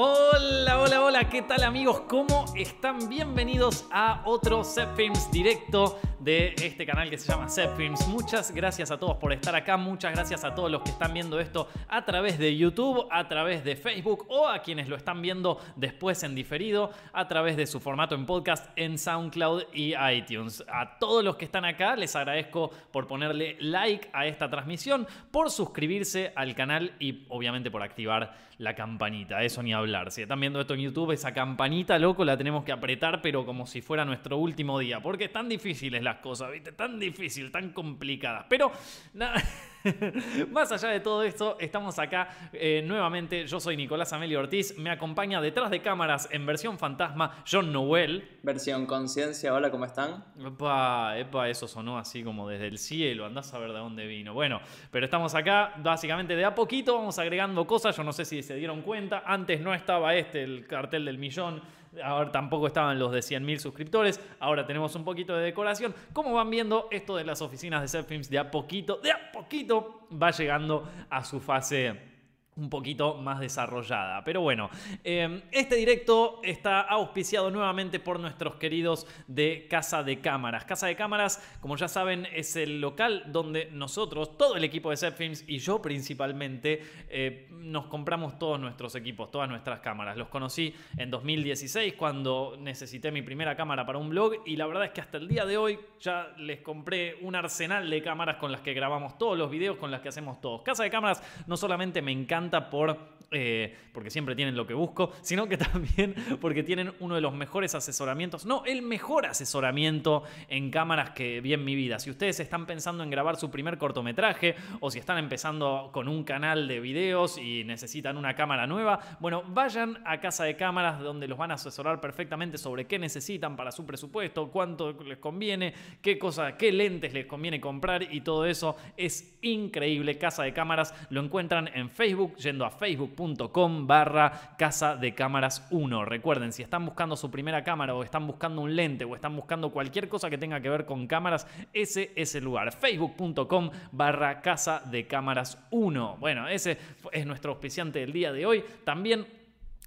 Hola, hola, hola, ¿qué tal amigos? ¿Cómo están? Bienvenidos a otro Films directo de este canal que se llama Films. Muchas gracias a todos por estar acá, muchas gracias a todos los que están viendo esto a través de YouTube, a través de Facebook o a quienes lo están viendo después en diferido a través de su formato en podcast en SoundCloud y iTunes. A todos los que están acá les agradezco por ponerle like a esta transmisión, por suscribirse al canal y obviamente por activar la campanita, eso ni hablar. Si están viendo esto en YouTube, esa campanita, loco, la tenemos que apretar, pero como si fuera nuestro último día, porque están difíciles las cosas, ¿viste? Tan difícil, tan complicadas. Pero, nada. Más allá de todo esto, estamos acá eh, nuevamente. Yo soy Nicolás Amelio Ortiz. Me acompaña detrás de cámaras en versión fantasma John Noel. Versión conciencia, hola, ¿cómo están? Epa, epa, eso sonó así como desde el cielo. Andás a ver de dónde vino. Bueno, pero estamos acá básicamente de a poquito. Vamos agregando cosas. Yo no sé si se dieron cuenta. Antes no estaba este, el cartel del millón Ahora tampoco estaban los de 100.000 suscriptores. Ahora tenemos un poquito de decoración. Como van viendo, esto de las oficinas de Set de a poquito, de a poquito va llegando a su fase un poquito más desarrollada. Pero bueno, em, este directo está auspiciado nuevamente por nuestros queridos de Casa de Cámaras. Casa de Cámaras, como ya saben, es el local donde nosotros, todo el equipo de Films y yo principalmente, eh, nos compramos todos nuestros equipos, todas nuestras cámaras. Los conocí en 2016 cuando necesité mi primera cámara para un blog y la verdad es que hasta el día de hoy ya les compré un arsenal de cámaras con las que grabamos todos los videos, con las que hacemos todos. Casa de Cámaras no solamente me encanta, por eh, porque siempre tienen lo que busco, sino que también porque tienen uno de los mejores asesoramientos, no, el mejor asesoramiento en cámaras que vi en mi vida. Si ustedes están pensando en grabar su primer cortometraje o si están empezando con un canal de videos y necesitan una cámara nueva, bueno, vayan a casa de cámaras donde los van a asesorar perfectamente sobre qué necesitan para su presupuesto, cuánto les conviene, qué cosa, qué lentes les conviene comprar y todo eso es increíble. Casa de cámaras lo encuentran en Facebook yendo a facebook.com barra casa de cámaras 1. Recuerden, si están buscando su primera cámara o están buscando un lente o están buscando cualquier cosa que tenga que ver con cámaras, ese es el lugar. facebook.com barra casa de cámaras 1. Bueno, ese es nuestro auspiciante del día de hoy. También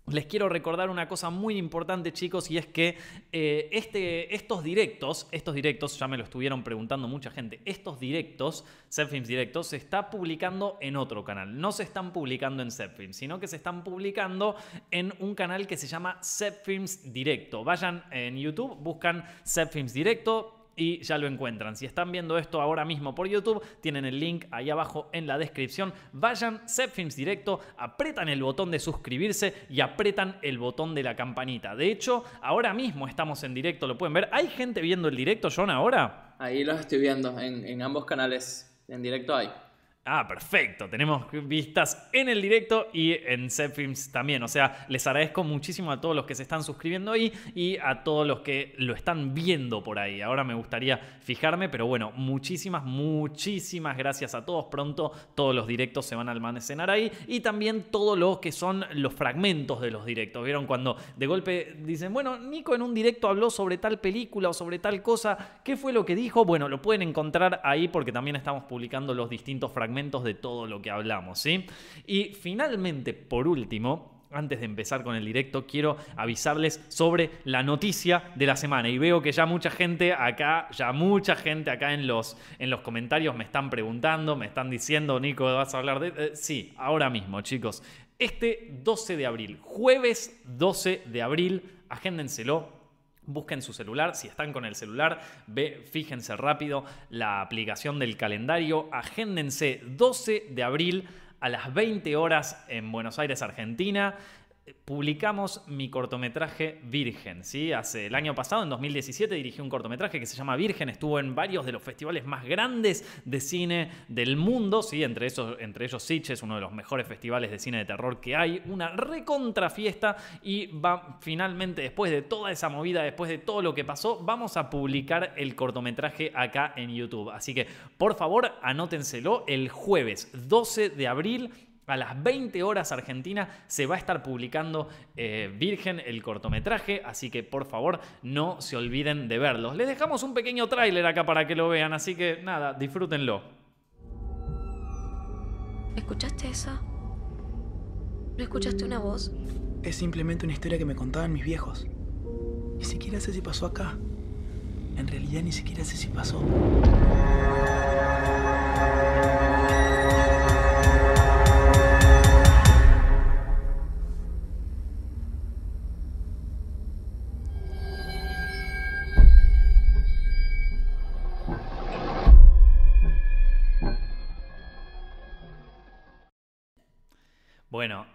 les quiero recordar una cosa muy importante, chicos, y es que eh, este, estos directos, estos directos, ya me lo estuvieron preguntando mucha gente, estos directos, Zepfilms directos, se está publicando en otro canal. No se están publicando en Zepfilms, sino que se están publicando en un canal que se llama Zepfilms Directo. Vayan en YouTube, buscan Zepfilms Directo, y ya lo encuentran. Si están viendo esto ahora mismo por YouTube, tienen el link ahí abajo en la descripción. Vayan, Films Directo, apretan el botón de suscribirse y apretan el botón de la campanita. De hecho, ahora mismo estamos en directo, lo pueden ver. ¿Hay gente viendo el directo, John, ahora? Ahí los estoy viendo, en, en ambos canales. En directo hay. Ah, perfecto. Tenemos vistas en el directo y en Films también. O sea, les agradezco muchísimo a todos los que se están suscribiendo ahí y a todos los que lo están viendo por ahí. Ahora me gustaría fijarme, pero bueno, muchísimas, muchísimas gracias a todos. Pronto todos los directos se van a almacenar ahí y también todo lo que son los fragmentos de los directos. ¿Vieron cuando de golpe dicen, bueno, Nico en un directo habló sobre tal película o sobre tal cosa? ¿Qué fue lo que dijo? Bueno, lo pueden encontrar ahí porque también estamos publicando los distintos fragmentos de todo lo que hablamos, ¿sí? Y finalmente, por último, antes de empezar con el directo, quiero avisarles sobre la noticia de la semana. Y veo que ya mucha gente acá, ya mucha gente acá en los, en los comentarios me están preguntando, me están diciendo, Nico, ¿vas a hablar de...? Eh, sí, ahora mismo, chicos. Este 12 de abril, jueves 12 de abril, agéndenselo, Busquen su celular, si están con el celular, ve, fíjense rápido la aplicación del calendario, agéndense 12 de abril a las 20 horas en Buenos Aires, Argentina publicamos mi cortometraje Virgen. ¿sí? Hace el año pasado, en 2017, dirigí un cortometraje que se llama Virgen. Estuvo en varios de los festivales más grandes de cine del mundo. ¿sí? Entre, esos, entre ellos Sitges, uno de los mejores festivales de cine de terror que hay. Una recontra fiesta. Y va, finalmente, después de toda esa movida, después de todo lo que pasó, vamos a publicar el cortometraje acá en YouTube. Así que, por favor, anótenselo el jueves 12 de abril a las 20 horas Argentina se va a estar publicando eh, Virgen, el cortometraje, así que por favor no se olviden de verlos. Les dejamos un pequeño tráiler acá para que lo vean, así que nada, disfrútenlo. ¿Escuchaste eso? ¿No escuchaste una voz? Es simplemente una historia que me contaban mis viejos. Ni siquiera sé si pasó acá. En realidad ni siquiera sé si pasó.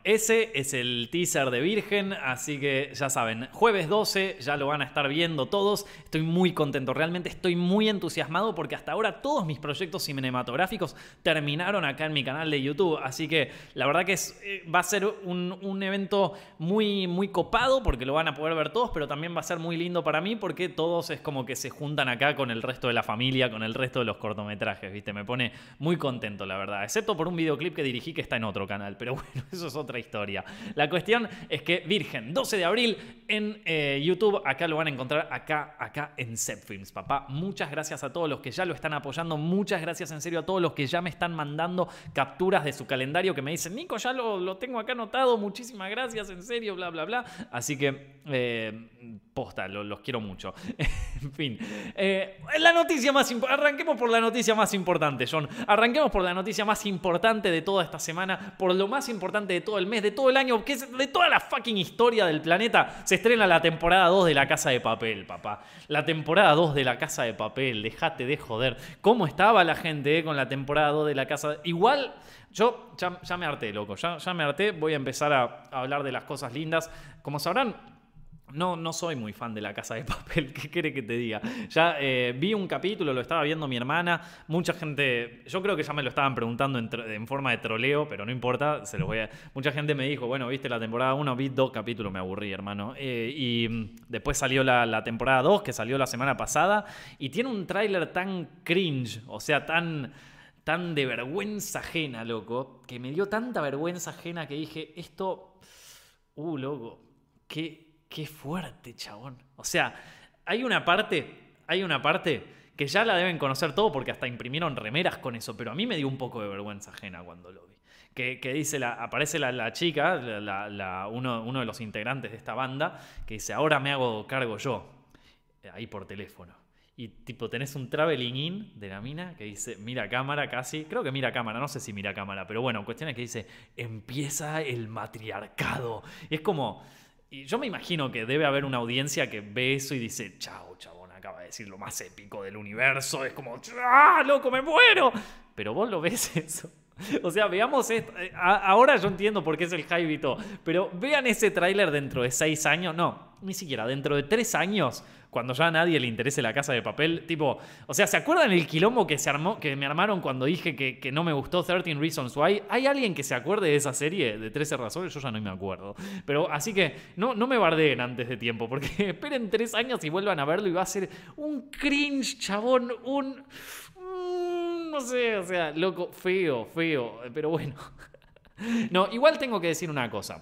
Ese es el teaser de Virgen, así que ya saben, jueves 12 ya lo van a estar viendo todos. Estoy muy contento, realmente estoy muy entusiasmado porque hasta ahora todos mis proyectos cinematográficos terminaron acá en mi canal de YouTube, así que la verdad que es, eh, va a ser un, un evento muy, muy copado porque lo van a poder ver todos, pero también va a ser muy lindo para mí porque todos es como que se juntan acá con el resto de la familia, con el resto de los cortometrajes, ¿viste? Me pone muy contento, la verdad, excepto por un videoclip que dirigí que está en otro canal, pero bueno eso es otra historia. La cuestión es que Virgen, 12 de abril en eh, YouTube, acá lo van a encontrar, acá, acá en Zepfilms, papá. Muchas gracias a todos los que ya lo están apoyando, muchas gracias en serio a todos los que ya me están mandando capturas de su calendario que me dicen, Nico, ya lo, tengo acá anotado, muchísimas gracias, en serio, bla, bla, bla. Así que, eh, posta, los quiero mucho. en fin, eh, la noticia más arranquemos por la noticia más importante, John. Arranquemos por la noticia más importante de toda esta semana, por lo más importante de todo el mes, de todo el año, que es de toda la fucking historia del planeta. Se estrena la temporada 2 de La Casa de Papel, papá. La temporada 2 de La Casa de Papel, dejate de joder. ¿Cómo estaba la gente eh, con la temporada 2 de La Casa? Igual, yo ya, me harté, loco. Ya me harté. Voy a empezar a hablar de las cosas lindas. Como sabrán, no, no soy muy fan de la casa de papel, ¿qué quiere que te diga? Ya eh, vi un capítulo, lo estaba viendo mi hermana, mucha gente, yo creo que ya me lo estaban preguntando en, forma de troleo, pero no importa, se los voy a... Mucha gente me dijo, bueno, viste la temporada 1, vi dos capítulos, me aburrí, hermano. Eh, y mm, después salió la, temporada 2, que salió la semana pasada, y tiene un tráiler tan cringe, o sea, tan tan de vergüenza ajena, loco, que me dio tanta vergüenza ajena que dije, esto, uh, loco, qué, Qué fuerte, chabón. O sea, hay una parte, hay una parte que ya la deben conocer todo porque hasta imprimieron remeras con eso, pero a mí me dio un poco de vergüenza ajena cuando lo vi. Que, dice, aparece la, chica, uno, uno, de los integrantes de esta banda, que dice, ahora me hago cargo yo, eh, ahí por teléfono. Y tipo, tenés un traveling in de la mina que dice, mira cámara casi, creo que mira cámara, no sé si mira cámara, pero bueno, cuestión es que dice, empieza el matriarcado. Y es como, y yo me imagino que debe haber una audiencia que ve eso y dice, chao, chabón, acaba de decir lo más épico del universo. Es como, ¡ah, loco, me muero! Pero vos lo ves eso. O sea, veamos esto. Eh, ahora yo entiendo por qué es el hype y todo. Pero vean ese tráiler dentro de seis años. No, ni siquiera. Dentro de tres años cuando ya a nadie le interese la casa de papel. Tipo, o sea, ¿se acuerdan el quilombo que, se armó, que me armaron cuando dije que, no me gustó 13 Reasons Why? ¿Hay alguien que se acuerde de esa serie de 13 razones? Yo ya no me acuerdo. Pero así que no, no me bardeen antes de tiempo, porque esperen tres años y vuelvan a verlo y va a ser un cringe, chabón, un... no sé, o sea, loco, feo, feo, pero bueno. No, igual tengo que decir una cosa.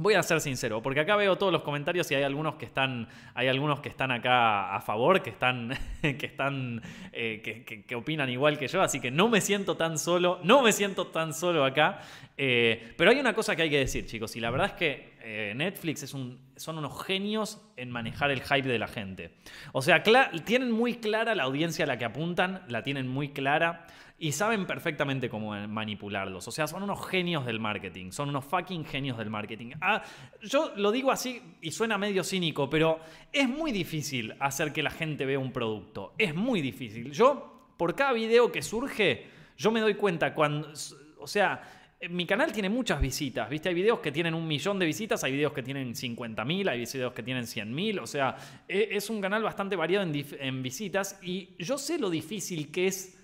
Voy a ser sincero, porque acá veo todos los comentarios y hay algunos que están, hay algunos que están acá a favor, que están, que están, eh, que, opinan igual que yo, así que no me siento tan solo, no me siento tan solo acá. Eh, pero hay una cosa que hay que decir, chicos, y la verdad es que eh, Netflix es un, son unos genios en manejar el hype de la gente. O sea, tienen muy clara la audiencia a la que apuntan, la tienen muy clara y saben perfectamente cómo manipularlos. O sea, son unos genios del marketing, son unos fucking genios del marketing. Ah, yo lo digo así y suena medio cínico, pero es muy difícil hacer que la gente vea un producto. Es muy difícil. Yo, por cada video que surge, yo me doy cuenta cuando... O sea, mi canal tiene muchas visitas, ¿viste? Hay videos que tienen un millón de visitas, hay videos que tienen 50.000, hay videos que tienen 100.000, o sea, e, es un canal bastante variado en, en visitas y yo sé lo difícil que es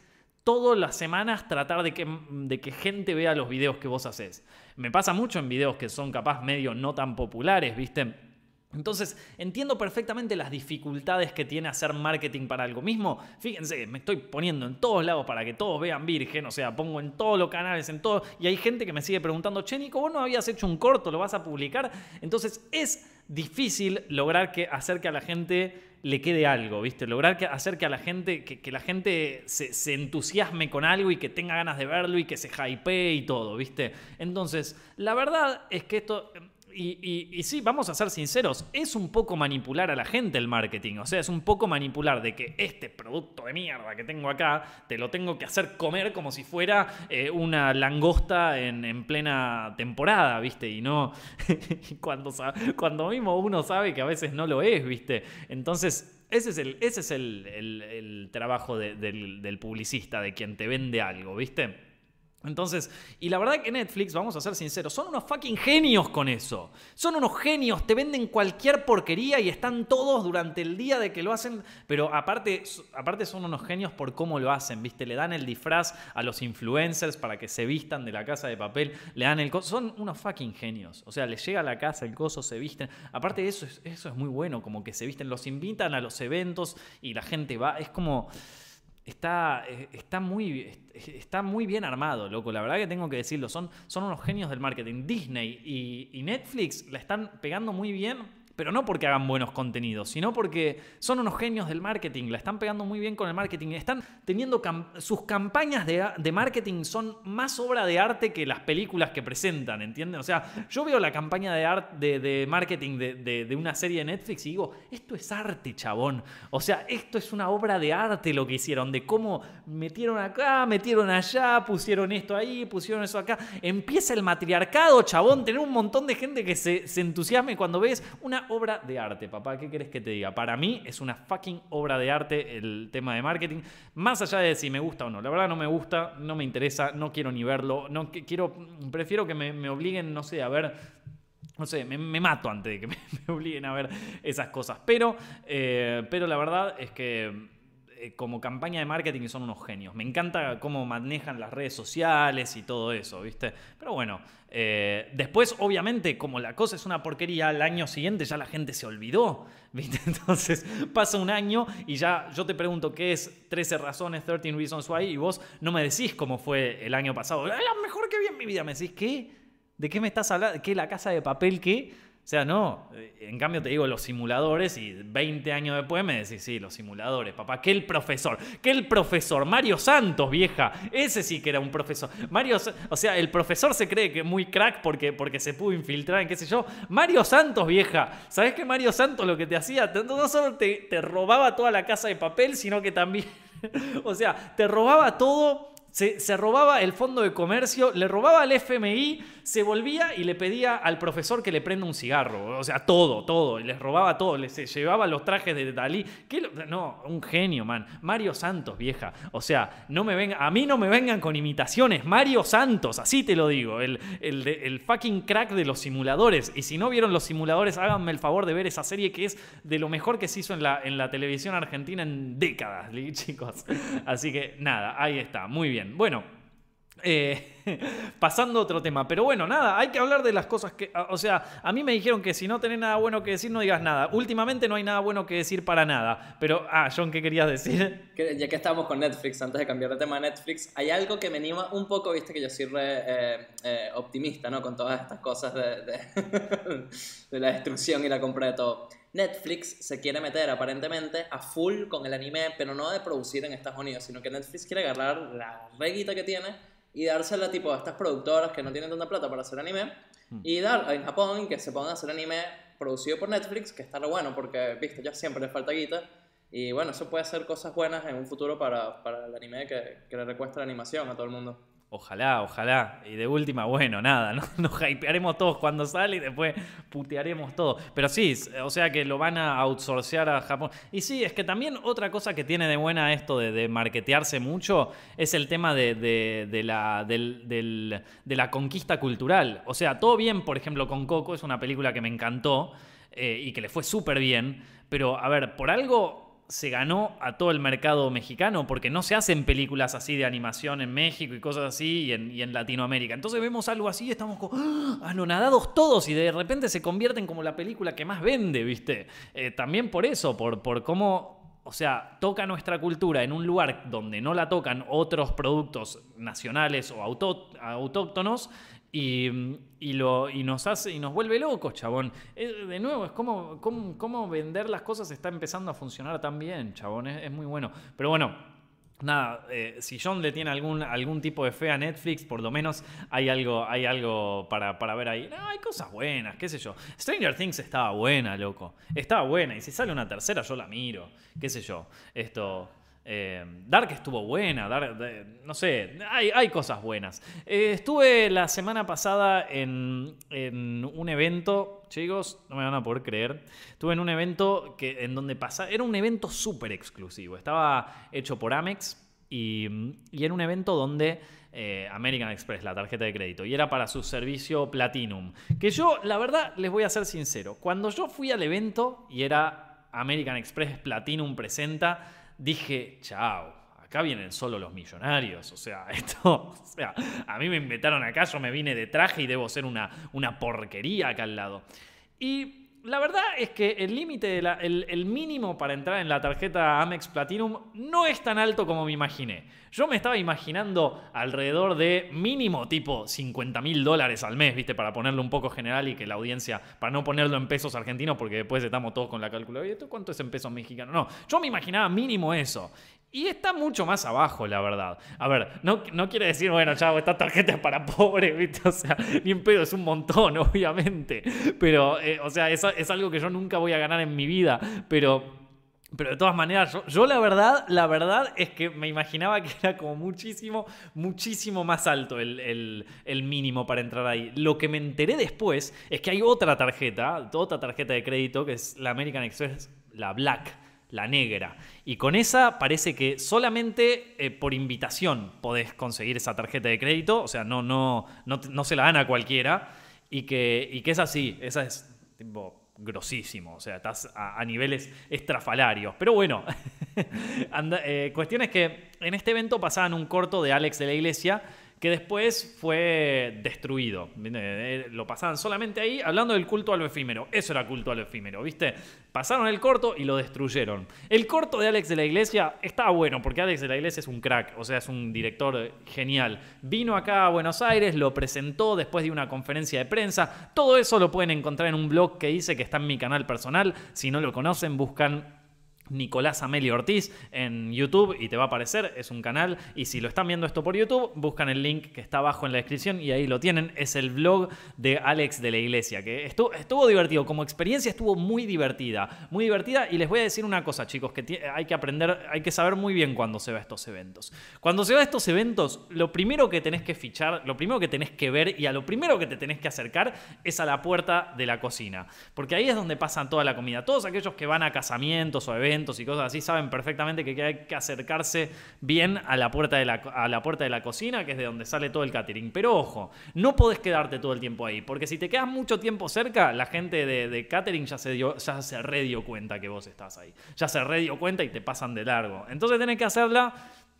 todas las semanas tratar de que, de que gente vea los videos que vos haces. Me pasa mucho en videos que son capaz medio no tan populares, ¿viste? Entonces, entiendo perfectamente las dificultades que tiene hacer marketing para algo mismo. Fíjense, me estoy poniendo en todos lados para que todos vean Virgen, o sea, pongo en todos los canales, en todo, y hay gente que me sigue preguntando, che, Nico, vos no habías hecho un corto, ¿lo vas a publicar? Entonces, es difícil lograr que, hacer que a la gente le quede algo, ¿viste? Lograr que, hacer que a la gente, que, la gente se, entusiasme con algo y que tenga ganas de verlo y que se hypee y todo, ¿viste? Entonces, la verdad es que esto, y, y- y sí, vamos a ser sinceros, es un poco manipular a la gente el marketing. O sea, es un poco manipular de que este producto de mierda que tengo acá, te lo tengo que hacer comer como si fuera eh, una langosta en, en plena temporada, ¿viste? Y no cuando, cuando mismo uno sabe que a veces no lo es, ¿viste? Entonces, ese es el, ese es el, el- trabajo de- del, del publicista, de quien te vende algo, ¿viste? Entonces, y la verdad que Netflix, vamos a ser sinceros, son unos fucking genios con eso. Son unos genios, te venden cualquier porquería y están todos durante el día de que lo hacen, pero aparte, aparte son unos genios por cómo lo hacen, ¿viste? Le dan el disfraz a los influencers para que se vistan de la casa de papel, le dan el coso, son unos fucking genios. O sea, les llega a la casa el coso, se visten. Aparte de eso, es- eso es muy bueno, como que se visten, los invitan a los eventos y la gente va, es como está, eh, está, muy, est- está muy bien armado, loco. La verdad que tengo que decirlo. Son, son unos genios del marketing. Disney y, y Netflix la están pegando muy bien. Pero no porque hagan buenos contenidos, sino porque son unos genios del marketing, la están pegando muy bien con el marketing. Están teniendo sus campañas de, de marketing son más obra de arte que las películas que presentan, ¿entienden? O sea, yo veo la campaña de, art- de, de marketing de, de- de una serie de Netflix y digo, esto es arte, chabón. O sea, esto es una obra de arte lo que hicieron, de cómo metieron acá, metieron allá, pusieron esto ahí, pusieron eso acá. Empieza el matriarcado, chabón, tener un montón de gente que se, se entusiasme cuando ves una obra de arte, papá. ¿Qué querés que te diga? Para mí es una fucking obra de arte el tema de marketing, más allá de si me gusta o no. La verdad no me gusta, no me interesa, no quiero ni verlo, no qui- quiero, prefiero que me, obliguen, no sé, a ver no sé, me, mato antes de que me, me obliguen a ver esas cosas. Pero, eh, pero la verdad es que eh, como campaña de marketing son unos genios. Me encanta cómo manejan las redes sociales y todo eso, ¿viste? Pero bueno, eh, después obviamente como la cosa es una porquería, al año siguiente ya la gente se olvidó. Entonces pasa un año y ya yo te pregunto qué es 13 razones, 13 reasons why, y vos no me decís cómo fue el año pasado. Lo mejor que vi en mi vida. Me decís, ¿qué? ¿De qué me estás hablando? ¿Qué la casa de papel qué? Sea, no. Eh, En cambio te digo los simuladores y 20 años después me decís, sí, los simuladores, papá. Que el profesor, que el profesor, Mario Santos, vieja. Ese sí que era un profesor. Mario, o sea, el profesor se cree que es muy crack porque, porque se pudo infiltrar en qué sé yo. Mario Santos, vieja. ¿Sabés que Mario Santos lo que te hacía? No solo te, te robaba toda la casa de papel, sino que también... o sea, te robaba todo se, se robaba el fondo de comercio, le robaba al FMI, se volvía y le pedía al profesor que le prenda un cigarro. O sea, todo, todo. Y les robaba todo. Les se llevaba los trajes de Dalí. ¿Qué no, un genio, man. Mario Santos, vieja. O sea, no me venga, a mí no me vengan con imitaciones. Mario Santos, así te lo digo. El, el, el fucking crack de los simuladores. Y si no vieron los simuladores, háganme el favor de ver esa serie que es de lo mejor que se hizo en la, en la televisión argentina en décadas, chicos. Así que nada, ahí está. Muy bien. Bueno. Eh, pasando a otro tema, pero bueno, nada, hay que hablar de las cosas que, o sea, a mí me dijeron que si no tenés nada bueno que decir, no digas nada. Últimamente no hay nada bueno que decir para nada, pero, ah, John, ¿qué querías decir? Ya que estamos con Netflix, antes de cambiar de tema a Netflix, hay algo que me anima un poco, viste que yo soy eh, eh, optimista, ¿no? Con todas estas cosas de, de- de la destrucción y la compra de todo. Netflix se quiere meter aparentemente a full con el anime, pero no de producir en Estados Unidos, sino que Netflix quiere agarrar la reguita que tiene y dársela tipo a estas productoras que no tienen tanta plata para hacer anime y dar en Japón que se pongan a hacer anime producido por Netflix, que está re bueno porque, viste, ya siempre les falta guita. Y bueno, eso puede hacer cosas buenas en un futuro para, para el anime que, que le recuesta la animación a todo el mundo. Ojalá, ojalá. Y de última, bueno, nada, ¿no? nos hypearemos todos cuando sale y después putearemos todo. Pero sí, o sea que lo van a outsourcear a Japón. Y sí, es que también otra cosa que tiene de buena esto de, de marketearse mucho es el tema de la conquista cultural. O sea, todo bien, por ejemplo, con Coco, es una película que me encantó eh, y que le fue súper bien. Pero, a ver, por algo se ganó a todo el mercado mexicano porque no se hacen películas así de animación en México y cosas así y en, Latinoamérica. Entonces vemos algo así y estamos como ¡ah! anonadados todos y de repente se convierten como la película que más vende, ¿viste? Eh, también por eso, por, por cómo o sea, toca nuestra cultura en un lugar donde no la tocan otros productos nacionales o autóctonos y, y lo, y nos hace y nos vuelve locos, chabón. Eh, de nuevo, es como, como, vender las cosas está empezando a funcionar tan bien, chabón. Es, es muy bueno. Pero bueno, nada, eh, si John le tiene algún, algún tipo de fe a Netflix, por lo menos hay algo, hay algo para, para ver ahí. Hay cosas buenas, qué sé yo. Stranger Things estaba buena, loco. Estaba buena. Y si sale una tercera, yo la miro. Qué sé yo. Esto. Eh, Dark estuvo buena, Dark- no sé, hay, cosas buenas. Eh, estuve la semana pasada en, en un evento, chicos, no me van a poder creer. Estuve en un evento que, en donde pasaba, era un evento súper exclusivo. Estaba hecho por Amex y, y era un evento donde eh, American Express, la tarjeta de crédito, y era para su servicio Platinum. Que yo, la verdad, les voy a ser sincero, cuando yo fui al evento y era American Express Platinum presenta, dije, chao. Acá vienen solo los millonarios, o sea, esto, o sea, a mí me invitaron acá, yo me vine de traje y debo ser una, una porquería acá al lado. Y la verdad es que el límite, el mínimo para entrar en la tarjeta Amex Platinum no es tan alto como me imaginé. Yo me estaba imaginando alrededor de mínimo tipo 50 mil dólares al mes, ¿viste? Para ponerlo un poco general y que la audiencia, para no ponerlo en pesos argentinos, porque después estamos todos con la calculadora. ¿Y esto cuánto es en pesos mexicanos? No, yo me imaginaba mínimo eso. Y está mucho más abajo, la verdad. A ver, no, no quiere decir, bueno, chavo, esta tarjeta es para pobres, ¿viste? O sea, ni en pedo, es un montón, obviamente. Pero, eh, o sea, es, es algo que yo nunca voy a ganar en mi vida. Pero pero de todas maneras, yo, la verdad, la verdad es que me imaginaba que era como muchísimo, muchísimo más alto el, el- el mínimo para entrar ahí. Lo que me enteré después es que hay otra tarjeta, otra tarjeta de crédito, que es la American Express, la Black, la negra. Y con esa parece que solamente eh, por invitación podés conseguir esa tarjeta de crédito, o sea, no, no, no, no se la dan a cualquiera. Y que, y que es así, esa es tipo grosísimo, o sea, estás a, niveles estrafalarios. Pero bueno, eh, cuestión es que en este evento pasaban un corto de Alex de la Iglesia que después fue destruido. Eh, Lo pasaban solamente ahí hablando del culto a lo efímero. Eso era culto a lo efímero, ¿viste? Pasaron el corto y lo destruyeron. El corto de Alex de la Iglesia estaba bueno porque Alex de la Iglesia es un crack, o sea, es un director genial. Vino acá a Buenos Aires, lo presentó después de una conferencia de prensa. Todo eso lo pueden encontrar en un blog que dice que está en mi canal personal. Si no lo conocen, buscan Nicolás Amelio Ortiz en YouTube y te va a aparecer, es un canal. Y si lo están viendo esto por YouTube, buscan el link que está abajo en la descripción y ahí lo tienen, es el blog de Alex de la Iglesia, que estuvo, estuvo divertido, como experiencia estuvo muy divertida, muy divertida. Y les voy a decir una cosa chicos, que hay que aprender, hay que saber muy bien cuando se va a estos eventos. Cuando se va a estos eventos, lo primero que tenés que fichar, lo primero que tenés que ver y a lo primero que te tenés que acercar es a la puerta de la cocina, porque ahí es donde pasan toda la comida. Todos aquellos que van a casamientos o eventos y cosas así saben perfectamente que hay que acercarse bien a la puerta de la, a la puerta de la cocina, que es de donde sale todo el catering. Pero ojo, no podés quedarte todo el tiempo ahí, porque si te quedas mucho tiempo cerca, la gente de, catering ya se, dio, ya se cuenta que vos estás ahí. Ya se re dio cuenta y te pasan de largo. Entonces tenés que hacerla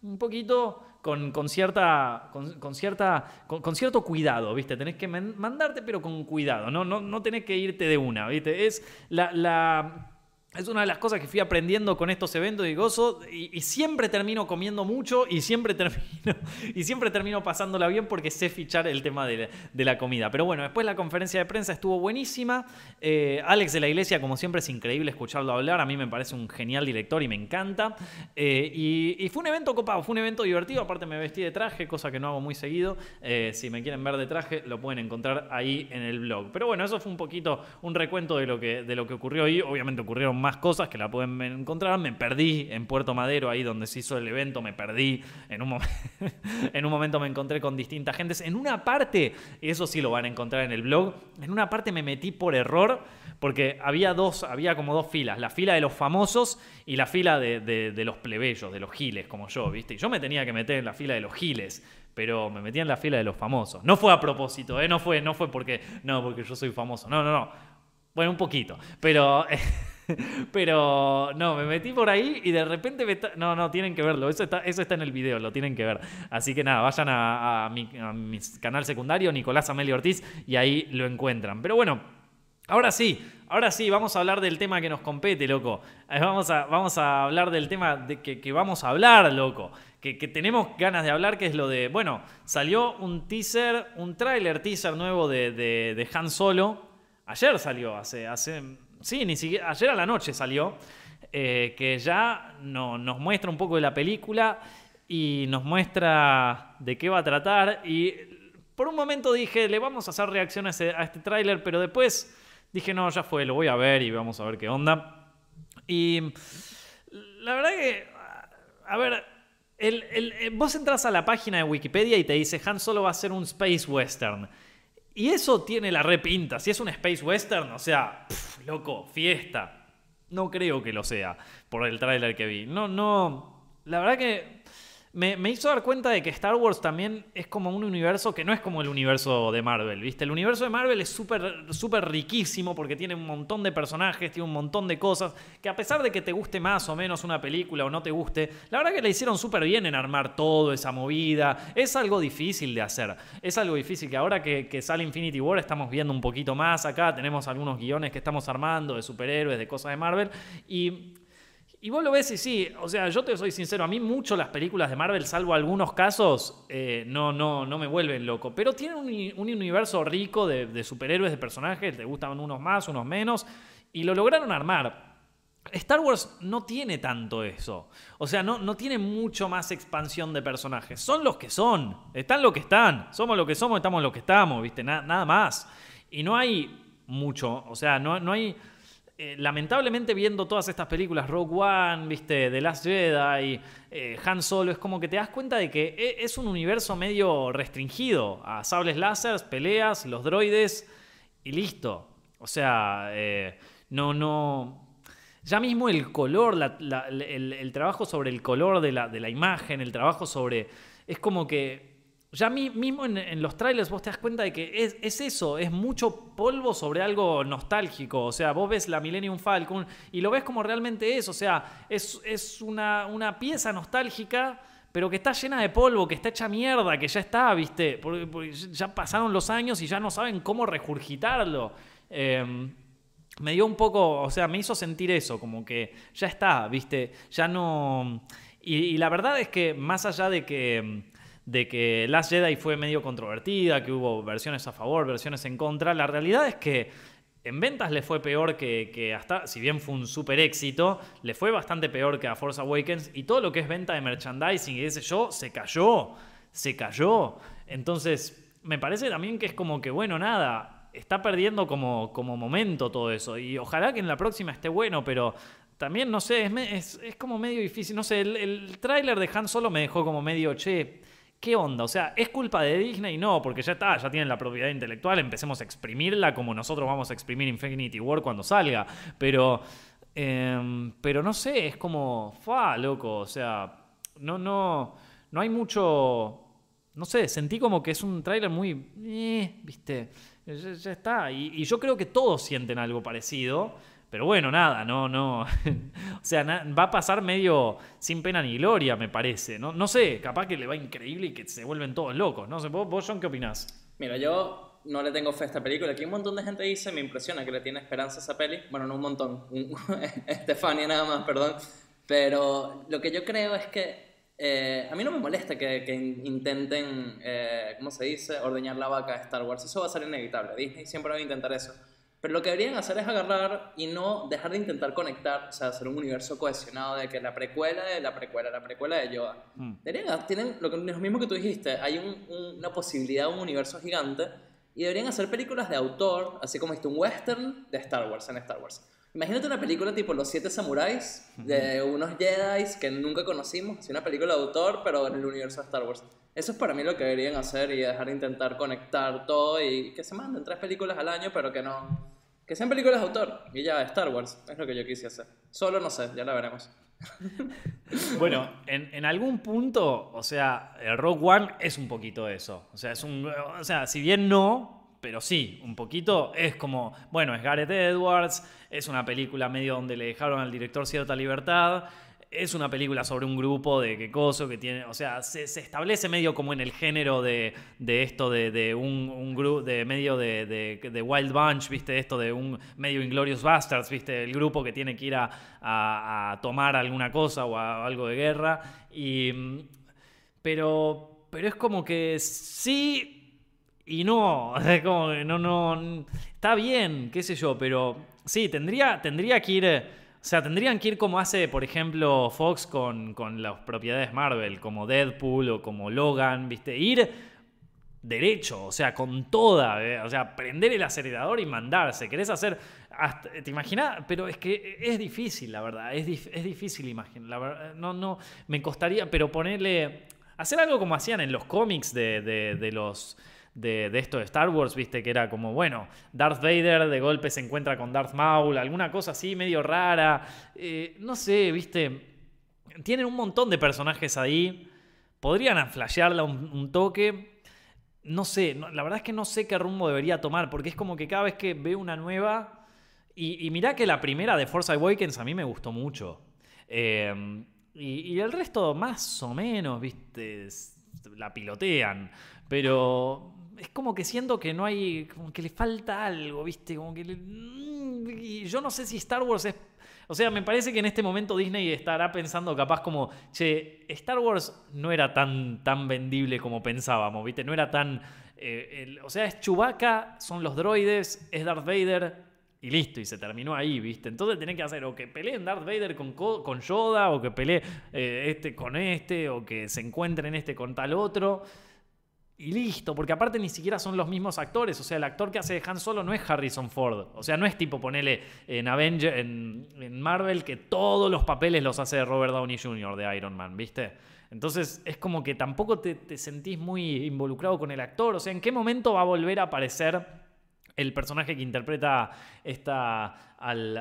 un poquito con, con cierta, con, con cierta, con, cierto cuidado, ¿viste? Tenés que man- mandarte, pero con cuidado, no, no, no tenés que irte de una, ¿viste? Es la- es una de las cosas que fui aprendiendo con estos eventos y gozo y, siempre termino comiendo mucho y siempre termino y siempre termino pasándola bien porque sé fichar el tema de, la- comida. Pero bueno, después la conferencia de prensa estuvo buenísima. Eh, Alex de la Iglesia, como siempre, es increíble escucharlo hablar. A mí me parece un genial director y me encanta. Eh, y, y fue un evento copado, fue un evento divertido. Aparte me vestí de traje, cosa que no hago muy seguido. Eh, si me quieren ver de traje, lo pueden encontrar ahí en el blog. Pero bueno, eso fue un poquito un recuento de lo que, de lo que ocurrió ahí. Obviamente ocurrieron más cosas que la pueden encontrar. Me perdí en Puerto Madero, ahí donde se hizo el evento, me perdí. En un, en un momento me encontré con distintas gentes. En una parte, eso sí lo van a encontrar en el blog, en una parte me metí por error porque había dos, había como dos filas, la fila de los famosos y la fila de, de- de los plebeyos, de los giles, como yo, ¿viste? Y yo me tenía que meter en la fila de los giles, pero me metí en la fila de los famosos. No fue a propósito, ¿eh? No fue, no fue porque, no, porque yo soy famoso, no, no, no. Bueno, un poquito, pero... Pero no, me metí por ahí y de repente me No, no, tienen que verlo. Eso está, eso está en el video, lo tienen que ver. Así que nada, vayan a, mi, a mi canal secundario, Nicolás Amelio Ortiz, y ahí lo encuentran. Pero bueno, ahora sí, ahora sí, vamos a hablar del tema que nos compete, loco. Eh, Vamos a, vamos a hablar del tema de que, vamos a hablar, loco. Que, que tenemos ganas de hablar, que es lo de. Bueno, salió un teaser, un tráiler teaser nuevo de, de, de Han Solo. Ayer salió, hace, hace. Sí, ni siquiera. Ayer a la noche salió. eh, que ya no, nos muestra un poco de la película. y nos muestra de qué va a tratar. Y por un momento dije, le vamos a hacer reacciones a este tráiler, pero después dije, no, ya fue, lo voy a ver y vamos a ver qué onda. Y la verdad que, a ver, el, vos entras a la página de Wikipedia y te dice, Han Solo va a ser un space western. Y eso tiene la repinta. Si es un space western, o sea, loco, fiesta. No creo que lo sea por el tráiler que vi. No, no. La verdad que me, hizo dar cuenta de que Star Wars también es como un universo que no es como el universo de Marvel, ¿viste? El universo de Marvel es súper súper riquísimo porque tiene un montón de personajes, tiene un montón de cosas, que a pesar de que te guste más o menos una película o no te guste, la verdad que le hicieron súper bien en armar todo esa movida. Es algo difícil de hacer, es algo difícil que ahora que, que sale Infinity War estamos viendo un poquito más acá, tenemos algunos guiones que estamos armando de superhéroes, de cosas de Marvel, y y vos lo ves y sí, o sea, yo te soy sincero, a mí mucho las películas de Marvel, salvo algunos casos, eh, no, no, no me vuelven loco. Pero tienen un, universo rico de, superhéroes, de personajes, te gustan unos más, unos menos, y lo lograron armar. Star Wars no tiene tanto eso. O sea, no, no tiene mucho más expansión de personajes. Son los que son. Están lo que están. Somos lo que somos, estamos lo que estamos, ¿viste? nada más. Y no hay mucho. O sea, no, no hay eh, lamentablemente viendo todas estas películas, Rogue One, viste, The Last Jedi, eh, Han Solo, es como que te das cuenta de que e, es un universo medio restringido a sables láser, peleas, los droides y listo. O sea, eh, no, no. Ya mismo el color, el, trabajo sobre el color de la imagen, el trabajo sobre. Es como que ya mismo en, los trailers vos te das cuenta de que es, eso, es mucho polvo sobre algo nostálgico. O sea, vos ves la Millennium Falcon y lo ves como realmente es. O sea, es, una, una, pieza nostálgica, pero que está llena de polvo, que está hecha mierda, que ya está, ¿viste? Porque, ya pasaron los años y ya no saben cómo regurgitarlo. Em, me dio un poco, o sea, me hizo sentir eso, como que ya está, ¿viste? Ya no... y la verdad es que más allá de que de que Last Jedi fue medio controvertida, que hubo versiones a favor, versiones en contra. La realidad es que en ventas le fue peor que, hasta, si bien fue un super éxito, le fue bastante peor que a Force Awakens y todo lo que es venta de merchandising y ese yo se cayó, se cayó. Entonces, me parece también que es como que, bueno, nada, está perdiendo como, como momento todo eso y ojalá que en la próxima esté bueno, pero también, no sé, es, es, como medio difícil, no sé, el, el tráiler de Han Solo me dejó como medio, che ¿Qué onda? O sea, ¿es culpa de Disney? No, porque ya está, ya tienen la propiedad intelectual, empecemos a exprimirla como nosotros vamos a exprimir Infinity War cuando salga. Pero, em, pero no sé, es como, fa, loco, o sea, no, no, no hay mucho, no sé, sentí como que es un tráiler muy, eh, viste, ya, está. y yo creo que todos sienten algo parecido. Pero bueno, nada, no, no. o sea, va a pasar medio sin pena ni gloria, me parece. No, no sé, capaz que le va increíble y que se vuelven todos locos. No sé, vos, vos John, ¿qué opinás? Mira, yo no le tengo fe a esta película. Aquí un montón de gente dice, me impresiona que le tiene esperanza a esa peli. Bueno, no un montón, Estefania nada más, perdón. Pero lo que yo creo es que eh, a mí no me molesta que, que intenten, eh, ¿cómo se dice?, ordeñar la vaca de Star Wars. Eso va a ser inevitable. Disney siempre va a intentar eso. Pero lo que deberían hacer es agarrar y no dejar de intentar conectar, o sea, hacer un universo cohesionado de que la precuela de la precuela, la precuela de Yoda. Mm. Deberían, tienen lo, mismo que tú dijiste, hay una posibilidad, un universo gigante, y deberían hacer películas de autor, así como este un western de Star Wars, en Star Wars. Imagínate una película tipo Los Siete Samuráis, de unos Jedi que nunca conocimos, así una película de autor, pero en el universo de Star Wars. Eso es para mí lo que deberían hacer y dejar de intentar conectar todo y que se manden tres películas al año, pero que no. Que sean películas de autor. Y ya, Star Wars. Es lo que yo quise hacer. Solo no sé, ya la veremos. bueno, en, en, algún punto, o sea, el Rogue One es un poquito eso. O sea, es un. O sea, si bien no, pero sí, un poquito es como. Bueno, es Gareth Edwards, es una película medio donde le dejaron al director cierta libertad es una película sobre un grupo de qué coso que tiene, o sea, se, establece medio como en el género de, esto de, un, grupo, de medio de, Wild Bunch, viste, esto de un medio Inglorious Bastards, viste, el grupo que tiene que ir a, tomar alguna cosa o algo de guerra, y, pero, pero es como que sí y no, como no, no, está bien, qué sé yo, pero sí, tendría, tendría que ir o sea, tendrían que ir como hace, por ejemplo, Fox con, con las propiedades Marvel, como Deadpool o como Logan, ¿viste? Ir derecho, o sea, con toda, ¿eh? o sea, prender el acelerador y mandarse. ¿Querés hacer, te imaginas? Pero es que es difícil, la verdad, es, es difícil imaginar, no, no, me costaría, pero ponerle, hacer algo como hacían en los cómics de, de, los... De, esto de Star Wars, viste, que era como, bueno, Darth Vader de golpe se encuentra con Darth Maul, alguna cosa así medio rara, eh, no sé, viste, tienen un montón de personajes ahí, podrían flashearla un toque, no sé, la verdad es que no sé qué rumbo debería tomar, porque es como que cada vez que veo una nueva. Y, mirá que la primera de Force Awakens a mí me gustó mucho. Em, y, el resto, más o menos, viste, la pilotean. Pero es como que siento que no hay. como que le falta algo, viste, como que. Mm, y yo no sé si Star Wars es o sea, me parece que en este momento Disney estará pensando capaz como, che, Star Wars no era tan, tan vendible como pensábamos, ¿viste? No era tan... Eh, o sea, es Chewbacca, son los droides, es Darth Vader y listo, y se terminó ahí, ¿viste? Entonces tenés que hacer o que peleen Darth Vader con, con Yoda, o que pelee eh, este con este, o que se encuentren este con tal otro. Y listo, porque aparte ni siquiera son los mismos actores. O sea, el actor que hace de Han Solo no es Harrison Ford. O sea, no es tipo ponerle en Avenger, en, Marvel, que todos los papeles los hace Robert Downey Jr. de Iron Man, ¿viste? Entonces es como que tampoco te, sentís muy involucrado con el actor. O sea, ¿en qué momento va a volver a aparecer el personaje que interpreta esta al,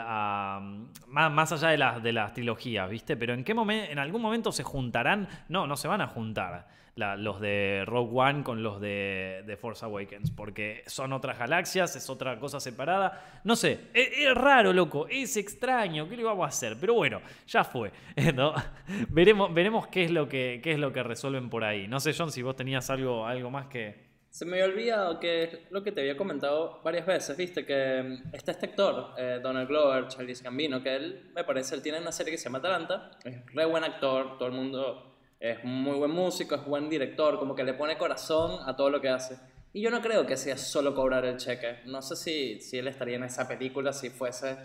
más, allá de, las de las trilogías, ¿viste? Pero en qué momento, en algún momento se juntarán. No, no se van a juntar los de Rogue One con los de, Force Awakens, porque son otras galaxias, es otra cosa separada. No sé, es, raro, loco, es extraño, ¿qué le vamos a hacer? Pero bueno, ya fue. Veremos, veremos qué, es lo que, qué es lo que resuelven por ahí. No sé, John, si vos tenías algo, algo más que... Se me había olvidado que lo que te había comentado varias veces, viste, que mm, está este actor, eh, Donald Glover, Charlie Gambino, que él, me parece, él tiene una serie que se llama Atalanta, es re buen actor, todo el mundo es muy buen músico, es buen director, como que le pone corazón a todo lo que hace. Y yo no creo que sea solo cobrar el cheque. No sé si, si él estaría en esa película si fuese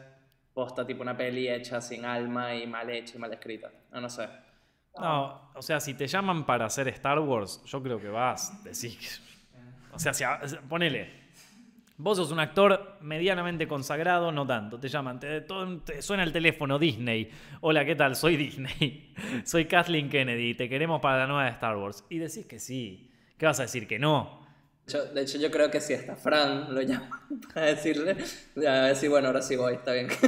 posta tipo una peli hecha sin alma y mal hecha y mal escrita. No, no sé. No, o sea, si te llaman para hacer Star Wars, yo creo que vas, decís. O sea, si, ponele, Vos sos un actor medianamente consagrado, no tanto. Te llaman, te, suena el teléfono Disney. Hola, ¿qué tal? Soy Disney. Soy Kathleen Kennedy. Te queremos para la nueva de Star Wars. Y decís que sí. ¿Qué vas a decir? Que no de hecho, yo creo que si hasta Fran lo llama para decirle, a decir, bueno, ahora sí voy, está bien.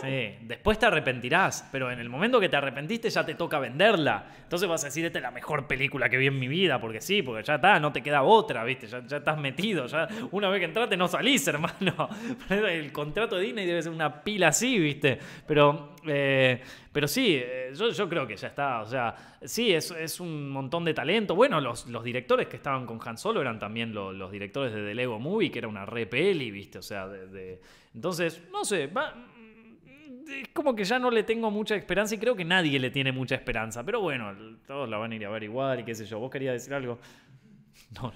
Sí, después te arrepentirás, pero en el momento que te arrepentiste ya te toca venderla. Entonces vas a decir, esta es la mejor película que vi en mi vida, porque sí, porque ya está, no te queda otra, ¿viste? Ya, ya estás metido, ya una vez que entraste no salís, hermano. El contrato de Disney debe ser una pila así, ¿viste? Pero eh, pero sí, eh, yo, yo, creo que ya está. O sea, sí, es, es un montón de talento. Bueno, los, los, directores que estaban con Han Solo eran también los directores de The Lego Movie, que era una re peli, ¿viste? O sea, de, entonces, no sé, es como que ya no le tengo mucha esperanza y creo que nadie le tiene mucha esperanza. Pero bueno, todos la van a ir a ver igual y qué sé yo. ¿Vos querías decir algo? No.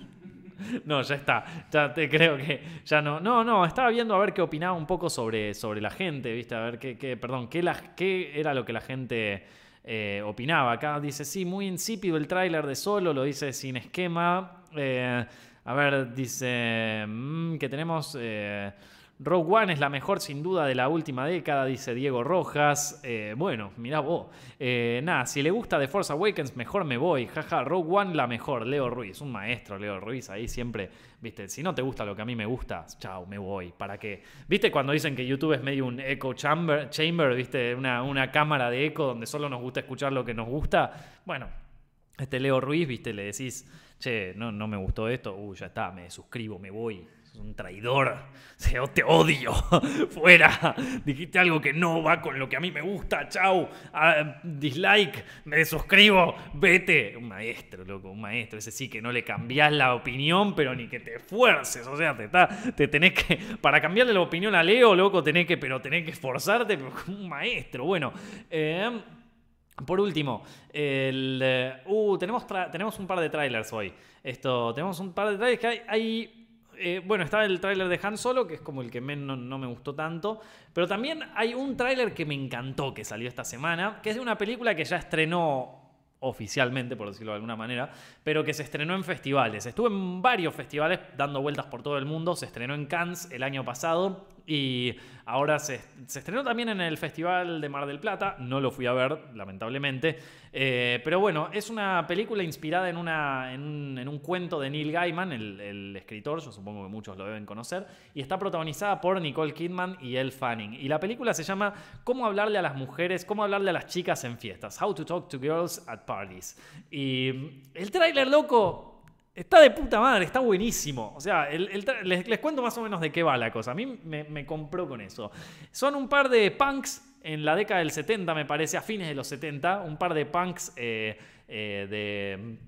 No, ya está. Ya te creo que ya no. No, no, estaba viendo a ver qué opinaba un poco sobre, sobre la gente, ¿viste? A ver qué, qué perdón, qué, qué era lo que la gente eh, opinaba. Acá dice, sí, muy insípido el tráiler de Solo, lo dice sin esquema. Eh, a ver, dice mm, que tenemos... Eh, Rogue One es la mejor sin duda de la última década, dice Diego Rojas. Eh, bueno, mirá vos. Eh, nada, si le gusta The Force Awakens, mejor me voy. Jaja, Rogue One la mejor. Leo Ruiz, un maestro Leo Ruiz, ahí siempre, viste, si no te gusta lo que a mí me gusta, chao, me voy. ¿Para qué? ¿Viste cuando dicen que YouTube es medio un echo chamber, chamber viste, una, una cámara de eco donde solo nos gusta escuchar lo que nos gusta? Bueno, este Leo Ruiz, viste, le decís, che, no, no me gustó esto, uy, ya está, me suscribo, me voy un traidor, te odio, fuera, dijiste algo que no va con lo que a mí me gusta, chau, ah, dislike, me desuscribo, vete. Un maestro, loco, un maestro, ese sí que no le cambiás la opinión, pero ni que te esfuerces, o sea, te, te tenés que, para cambiarle la opinión a Leo, loco, tenés que, pero tenés que esforzarte, un maestro, bueno. Eh, por último, el, uh, tenemos, tenemos un par de trailers hoy. Esto, tenemos un par de trailers que hay eh, bueno, está el tráiler de Han Solo, que es como el que no, no, me gustó tanto. Pero también hay un tráiler que me encantó que salió esta semana, que es de una película que ya estrenó oficialmente, por decirlo de alguna manera, pero que se estrenó en festivales. Estuvo en varios festivales dando vueltas por todo el mundo. Se estrenó en Cannes el año pasado y ahora se, estrenó también en el Festival de Mar del Plata. No lo fui a ver, lamentablemente. Eh, pero bueno, es una película inspirada en, un, cuento de Neil Gaiman, el, escritor, yo supongo que muchos lo deben conocer, y está protagonizada por Nicole Kidman y Elle Fanning. Y la película se llama Cómo hablarle a las mujeres, cómo hablarle a las chicas en fiestas, How to Talk to Girls at Parties. Y el tráiler loco Está de puta madre, está buenísimo. O sea, les, cuento más o menos de qué va la cosa. A mí me, compró con eso. Son un par de punks en la década del 70, me parece, a fines de los 70. Un par de punks eh, eh, de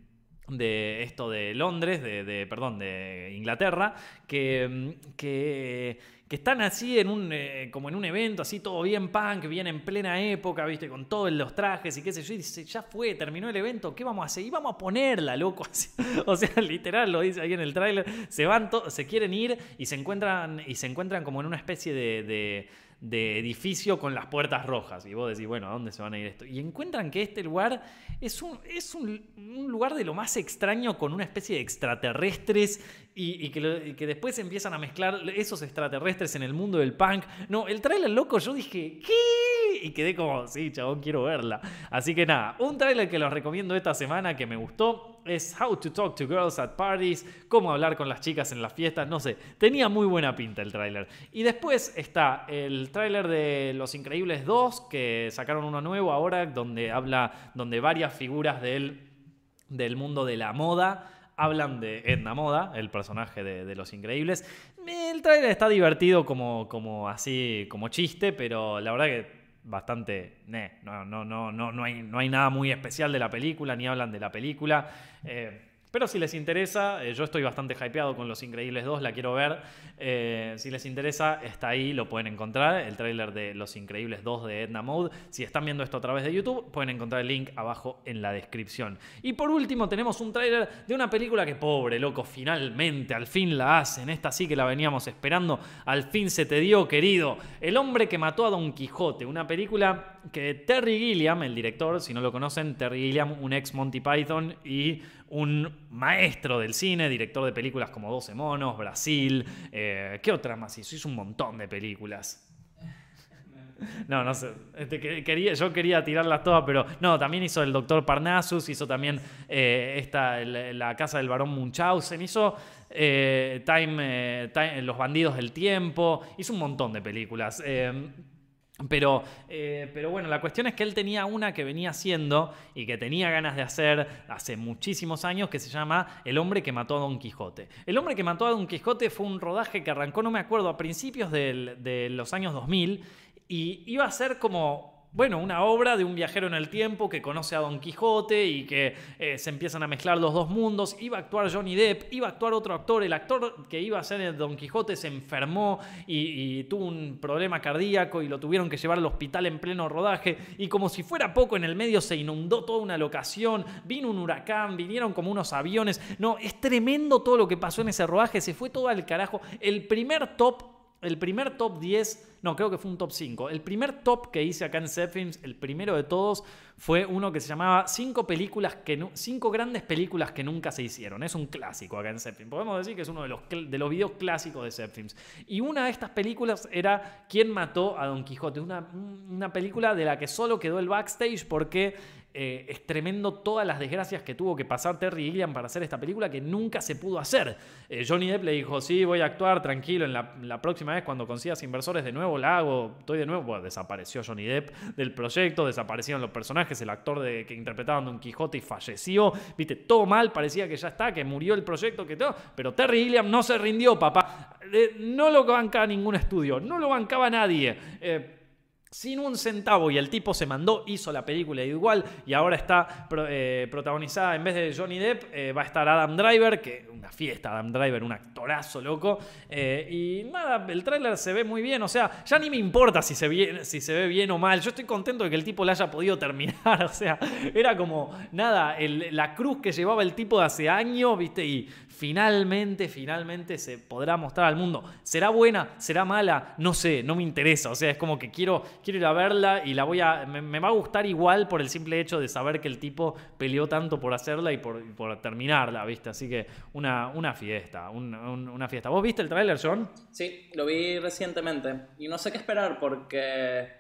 de esto de Londres, de, perdón, de Inglaterra, que, que, están así en un, eh, como en un evento, así todo bien punk, bien en plena época, viste, con todos los trajes y qué sé yo, y dice, ya fue, terminó el evento, ¿qué vamos a hacer? Y vamos a ponerla, loco, o sea, literal, lo dice ahí en el tráiler, se van, se quieren ir y se encuentran, y se encuentran como en una especie de edificio con las puertas rojas. Y vos decís, bueno, ¿a dónde se van a ir esto? Y encuentran que este lugar es un, es un, lugar de lo más extraño con una especie de extraterrestres y, que, que, después empiezan a mezclar esos extraterrestres en el mundo del punk. No, el trailer loco, yo dije, ¿qué? Y quedé como, sí, chabón, quiero verla. Así que nada, un trailer que los recomiendo esta semana que me gustó es How to Talk to Girls at Parties, cómo hablar con las chicas en las fiestas, no sé, tenía muy buena pinta el tráiler. Y después está el tráiler de Los Increíbles 2, que sacaron uno nuevo ahora, donde habla, donde varias figuras del, del mundo de la moda hablan de Edna Moda, el personaje de, Los Increíbles. El tráiler está divertido como, como así, como chiste, pero la verdad que bastante. no, no, no, no, hay, no hay nada muy especial de la película, ni hablan de la película. Eh, pero si les interesa, eh, yo estoy bastante hypeado con Los Increíbles 2, la quiero ver. Eh, si les interesa, está ahí, lo pueden encontrar, el tráiler de Los Increíbles 2 de Edna Mode. Si están viendo esto a través de YouTube, pueden encontrar el link abajo en la descripción. Y por último, tenemos un tráiler de una película que, pobre, loco, finalmente, al fin la hacen. Esta sí que la veníamos esperando, al fin se te dio, querido. El hombre que mató a Don Quijote, una película que Terry Gilliam, el director, si no lo conocen, Terry Gilliam, un ex Monty Python y un maestro del cine, director de películas como 12 monos, Brasil, eh, ¿qué otra más hizo? Hizo un montón de películas. No, no sé. Este, quería, yo quería tirarlas todas, pero no, también hizo el Doctor Parnassus, hizo también eh, esta, la, Casa del Barón Munchausen, hizo eh, time, Los Bandidos del Tiempo, hizo un montón de películas. Pero, eh, pero bueno, la cuestión es que él tenía una que venía haciendo y que tenía ganas de hacer hace muchísimos años que se llama El hombre que mató a Don Quijote. El hombre que mató a Don Quijote fue un rodaje que arrancó, no me acuerdo, a principios de los años 2000 y iba a ser como bueno, una obra de un viajero en el tiempo que conoce a Don Quijote y que eh, se empiezan a mezclar los dos mundos. Iba a actuar Johnny Depp, iba a actuar otro actor. El actor que iba a ser el Don Quijote se enfermó y, tuvo un problema cardíaco y lo tuvieron que llevar al hospital en pleno rodaje. Y como si fuera poco, en el medio se inundó toda una locación, vino un huracán, vinieron como unos aviones. No, es tremendo todo lo que pasó en ese rodaje, se fue todo al carajo. El primer top el primer top 10, no, creo que fue un top 5. El primer top que hice acá en Zepfilms, el primero de todos, fue uno que se llamaba cinco películas que cinco grandes películas que nunca se hicieron. Es un clásico acá en Zepfilms. Podemos decir que es uno de los, de los videos clásicos de Zepfilms. Y una de estas películas era ¿Quién mató a Don Quijote? Una, una película de la que solo quedó el backstage porque eh, es tremendo todas las desgracias que tuvo que pasar Terry Gilliam para hacer esta película que nunca se pudo hacer. Eh, Johnny Depp le dijo, sí, voy a actuar tranquilo, en la, próxima vez cuando consigas inversores de nuevo la hago, estoy de nuevo. Bueno, desapareció Johnny Depp del proyecto, desaparecieron los personajes, el actor de, que interpretaban Don Quijote y falleció, viste, todo mal, parecía que ya está, que murió el proyecto, que todo, pero Terry Gilliam no se rindió, papá. Eh, no lo bancaba ningún estudio, no lo bancaba nadie sin un centavo y el tipo se mandó, hizo la película igual y ahora está eh, protagonizada en vez de Johnny Depp, eh, va a estar Adam Driver, que una fiesta Adam Driver, un actorazo loco. Eh, y nada, el tráiler se ve muy bien, o sea, ya ni me importa si se, si se ve bien o mal, yo estoy contento de que el tipo la haya podido terminar, o sea, era como, nada, la cruz que llevaba el tipo de hace años, viste, y finalmente, finalmente se podrá mostrar al mundo. ¿Será buena? ¿Será mala? No sé, no me interesa. O sea, es como que quiero, quiero ir a verla y la voy a. Me, va a gustar igual por el simple hecho de saber que el tipo peleó tanto por hacerla y por, por terminarla, ¿viste? Así que una, una fiesta, una fiesta. ¿Vos viste el tráiler, John? Sí, lo vi recientemente. Y no sé qué esperar porque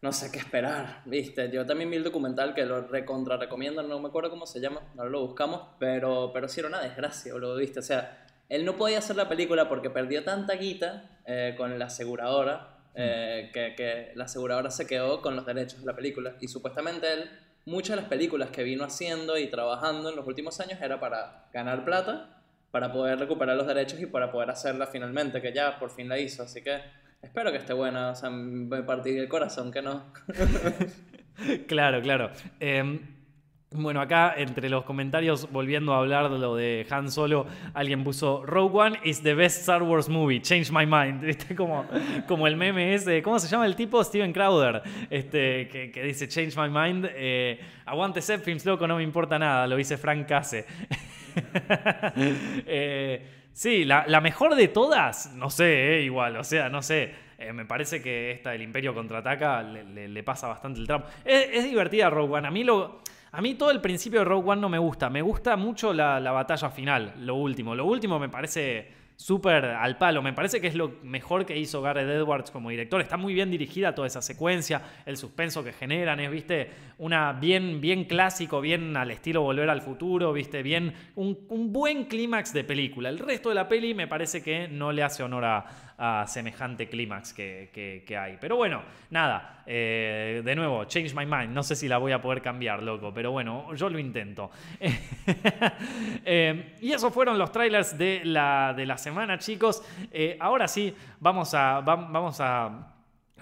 no sé qué esperar, ¿viste? Yo también vi el documental que lo recontra recomiendo, no me acuerdo cómo se llama, ahora lo buscamos, pero, pero sí era una desgracia, lo viste? O sea, él no podía hacer la película porque perdió tanta guita eh, con la aseguradora, eh, que, que, la aseguradora se quedó con los derechos de la película. Y supuestamente él, muchas de las películas que vino haciendo y trabajando en los últimos años era para ganar plata, para poder recuperar los derechos y para poder hacerla finalmente, que ya por fin la hizo, así que Espero que esté buena, o sea, me partir el corazón, que no. claro, claro. Em, bueno, acá entre los comentarios, volviendo a hablar de lo de Han Solo, alguien puso Rogue One is the best Star Wars movie, change my mind. ¿Viste? Como, como el meme ese, ¿cómo se llama el tipo? Steven Crowder, este, que, dice change my mind. Eh, aguante Films, loco, no me importa nada, lo dice Frank Case. eh, Sí, la, mejor de todas, no sé, eh, igual, o sea, no sé. Eh, me parece que esta, el Imperio contraataca, le, pasa bastante el tramo. Es, divertida Rogue One. A mí, lo, a mí todo el principio de Rogue One no me gusta. Me gusta mucho la, la batalla final, lo último. Lo último me parece súper al palo. Me parece que es lo mejor que hizo Gareth Edwards como director. Está muy bien dirigida toda esa secuencia, el suspenso que generan, es, viste, una bien, bien clásico, bien al estilo Volver al Futuro, viste, bien, un, buen clímax de película. El resto de la peli me parece que no le hace honor a, semejante clímax que, hay. Pero bueno, nada, eh, de nuevo, change my mind. No sé si la voy a poder cambiar, loco, pero bueno, yo lo intento. Eh, y esos fueron los trailers de la, de la semana, chicos. Eh, ahora sí, vamos a, vamos a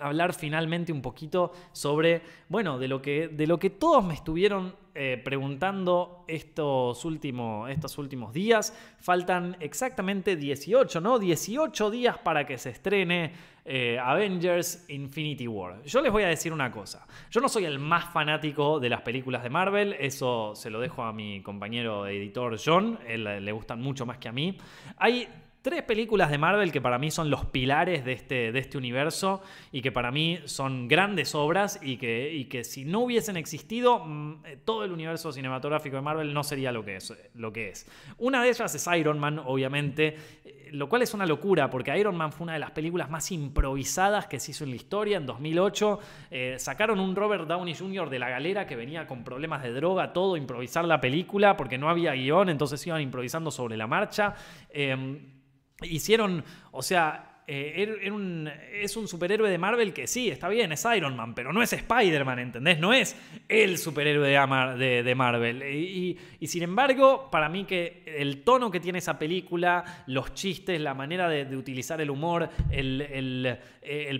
hablar finalmente un poquito sobre, bueno, de lo que, de lo que todos me estuvieron eh, preguntando estos, últimos, estos últimos días. Faltan exactamente 18, ¿no? 18 días para que se estrene eh, Avengers Infinity War. Yo les voy a decir una cosa. Yo no soy el más fanático de las películas de Marvel, eso se lo dejo a mi compañero editor John, él le gustan mucho más que a mí. Hay tres películas de Marvel que para mí son los pilares de este, de este universo y que para mí son grandes obras y que, y que si no hubiesen existido, mm, eh, todo el universo cinematográfico de Marvel no sería lo que es. Lo que es. Una de ellas es Iron Man, obviamente, eh, lo cual es una locura porque Iron Man fue una de las películas más improvisadas que se hizo en la historia. En 2008 eh, sacaron un Robert Downey Jr. de la galera que venía con problemas de droga, todo, improvisar la película porque no había guion, entonces iban improvisando sobre la marcha. Em, hicieron, o sea, eh, es un superhéroe de Marvel que sí, está bien, es Iron Man, pero no es Spider-Man, ¿entendés? No es el superhéroe de, de, Marvel. Y, sin embargo, para mí que el tono que tiene esa película, los chistes, la manera de, utilizar el humor, el,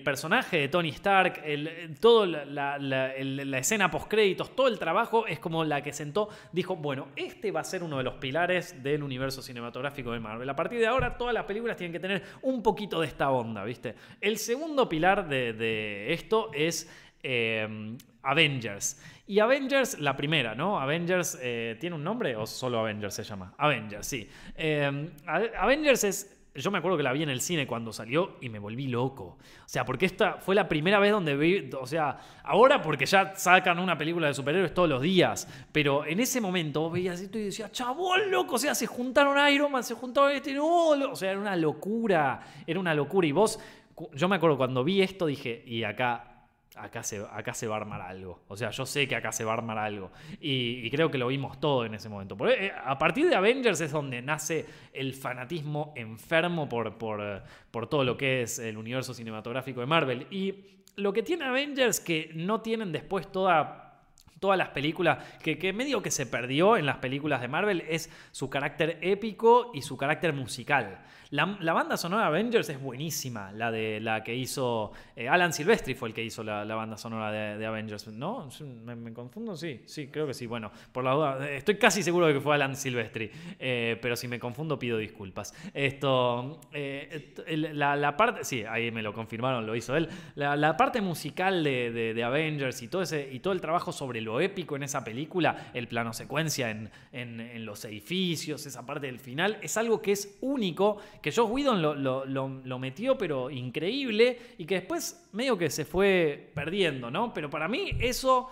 personaje de Tony Stark, toda la, la, escena post-créditos, todo el trabajo es como la que sentó, dijo, bueno, este va a ser uno de los pilares del universo cinematográfico de Marvel. A partir de ahora, todas las películas tienen que tener un poquito de onda, ¿viste? El segundo pilar de, esto es eh, Avengers. Y Avengers, la primera, ¿no? Avengers, eh, ¿tiene un nombre o solo Avengers se llama? Avengers, sí. Eh, Avengers es yo me acuerdo que la vi en el cine cuando salió y me volví loco. O sea, porque esta fue la primera vez donde vi, o sea, ahora porque ya sacan una película de superhéroes todos los días, pero en ese momento vos veías esto y decías, chabón, loco, o sea, se juntaron Iron Man, se juntaron este, no, o sea, era una locura, era una locura. Y vos, yo me acuerdo cuando vi esto dije, y acá acá se, acá se va a armar algo. O sea, yo sé que acá se va a armar algo. Y, creo que lo vimos todo en ese momento. Porque, eh, a partir de Avengers es donde nace el fanatismo enfermo por, por, por todo lo que es el universo cinematográfico de Marvel. Y lo que tiene Avengers que no tienen después toda todas las películas, que, medio que se perdió en las películas de Marvel, es su carácter épico y su carácter musical. La, banda sonora de Avengers es buenísima, la de la que hizo eh, Alan Silvestri fue el que hizo la, banda sonora de, Avengers, ¿no? ¿Me, confundo? Sí, sí, creo que sí. Bueno, por la duda, estoy casi seguro de que fue Alan Silvestri, eh, pero si me confundo pido disculpas. Esto, eh, la, parte, sí, ahí me lo confirmaron, lo hizo él. La, parte musical de, Avengers y todo, ese, y todo el trabajo sobre lo épico en esa película, el plano secuencia en, en los edificios, esa parte del final, es algo que es único que Josh Whedon lo, metió, pero increíble, y que después medio que se fue perdiendo, ¿no? Pero para mí eso,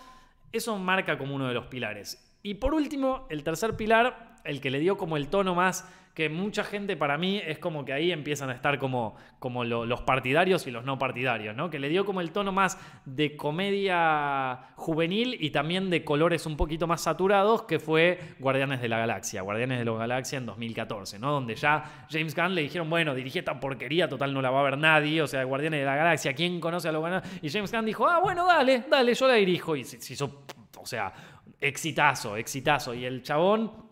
eso marca como uno de los pilares. Y por último, el tercer pilar, el que le dio como el tono más que mucha gente para mí es como que ahí empiezan a estar como, como los partidarios y los no partidarios, ¿no? Que le dio como el tono más de comedia juvenil y también de colores un poquito más saturados, que fue Guardianes de la Galaxia, Guardianes de la Galaxia en 2014, ¿no? Donde ya James Gunn le dijeron, bueno, dirige esta porquería, total no la va a ver nadie, o sea, Guardianes de la Galaxia, ¿quién conoce a los Guardianes? Y James Gunn dijo, ah, bueno, dale, dale, yo la dirijo. Y se hizo, o sea, exitazo, exitazo. Y el chabón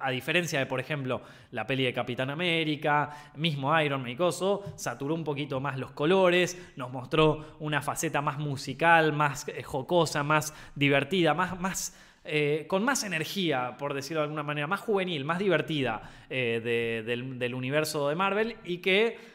a diferencia de, por ejemplo, la peli de Capitán América, mismo Iron Man y Coso, saturó un poquito más los colores, nos mostró una faceta más musical, más eh, jocosa, más divertida, más, más eh, con más energía, por decirlo de alguna manera, más juvenil, más divertida eh, del, del universo de Marvel y que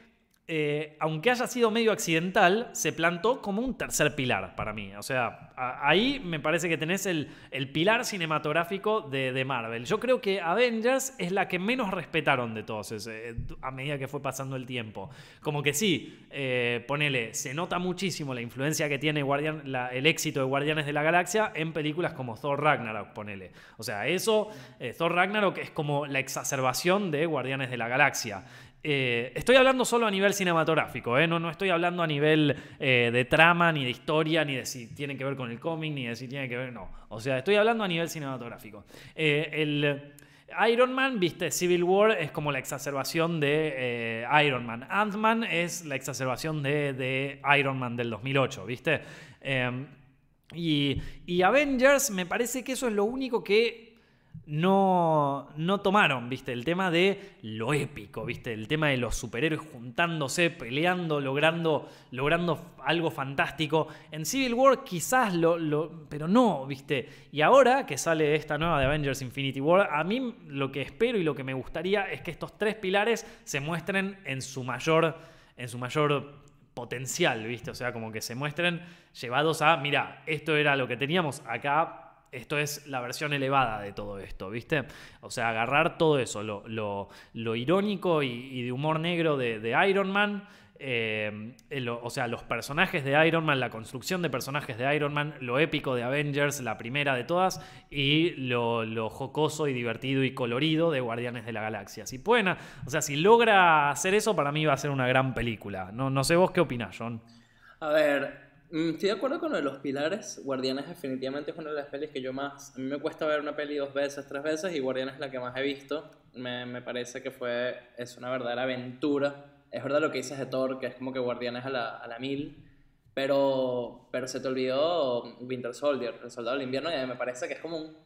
eh, aunque haya sido medio accidental, se plantó como un tercer pilar para mí. O sea, ahí me parece que tenés el, pilar cinematográfico de, Marvel. Yo creo que Avengers es la que menos respetaron de todos eh, a medida que fue pasando el tiempo. Como que sí, eh, ponele, se nota muchísimo la influencia que tiene el éxito de Guardianes de la Galaxia en películas como Thor Ragnarok, ponele. O sea, eso, Thor Ragnarok es como la exacerbación de Guardianes de la Galaxia. Eh, estoy hablando solo a nivel cinematográfico, ¿eh? no, no estoy hablando a nivel eh, de trama, ni de historia, ni de si tiene que ver con el cómic, ni de si tiene que ver. No. O sea, estoy hablando a nivel cinematográfico. el. Iron Man, viste, Civil War es como la exacerbación de Iron Man. Ant-Man es la exacerbación de, Iron Man del 2008, viste. y, y Avengers, me parece que eso es lo único que no, no tomaron, ¿viste? El tema de lo épico, ¿viste? El tema de los superhéroes juntándose, peleando, logrando, logrando algo fantástico. En Civil War quizás lo, pero no, ¿viste? Y ahora que sale esta nueva de Avengers Infinity War, a mí lo que espero y lo que me gustaría es que estos tres pilares se muestren en su mayor, en su mayor potencial, ¿viste? O sea, como que se muestren llevados a, mira, esto era lo que teníamos acá esto es la versión elevada de todo esto, ¿viste? O sea, agarrar todo eso, lo, lo, irónico y, de humor negro de, Iron Man, eh, o sea, los personajes de Iron Man, la construcción de personajes de Iron Man, lo épico de Avengers, la primera de todas, y lo, jocoso y divertido y colorido de Guardianes de la Galaxia. Si pueden, o sea, si logra hacer eso, para mí va a ser una gran película. No, no sé vos qué opinás, John. A ver, estoy de acuerdo con lo de los pilares. Guardianes definitivamente es una de las pelis que yo más... A mí me cuesta ver una peli dos veces, tres veces y Guardianes es la que más he visto. Me, me parece que fue... Es una verdadera aventura. Es verdad lo que dices de Thor, que es como que Guardianes a la, a la mil. Pero, pero se te olvidó Winter Soldier, el soldado del invierno, y me parece que es como un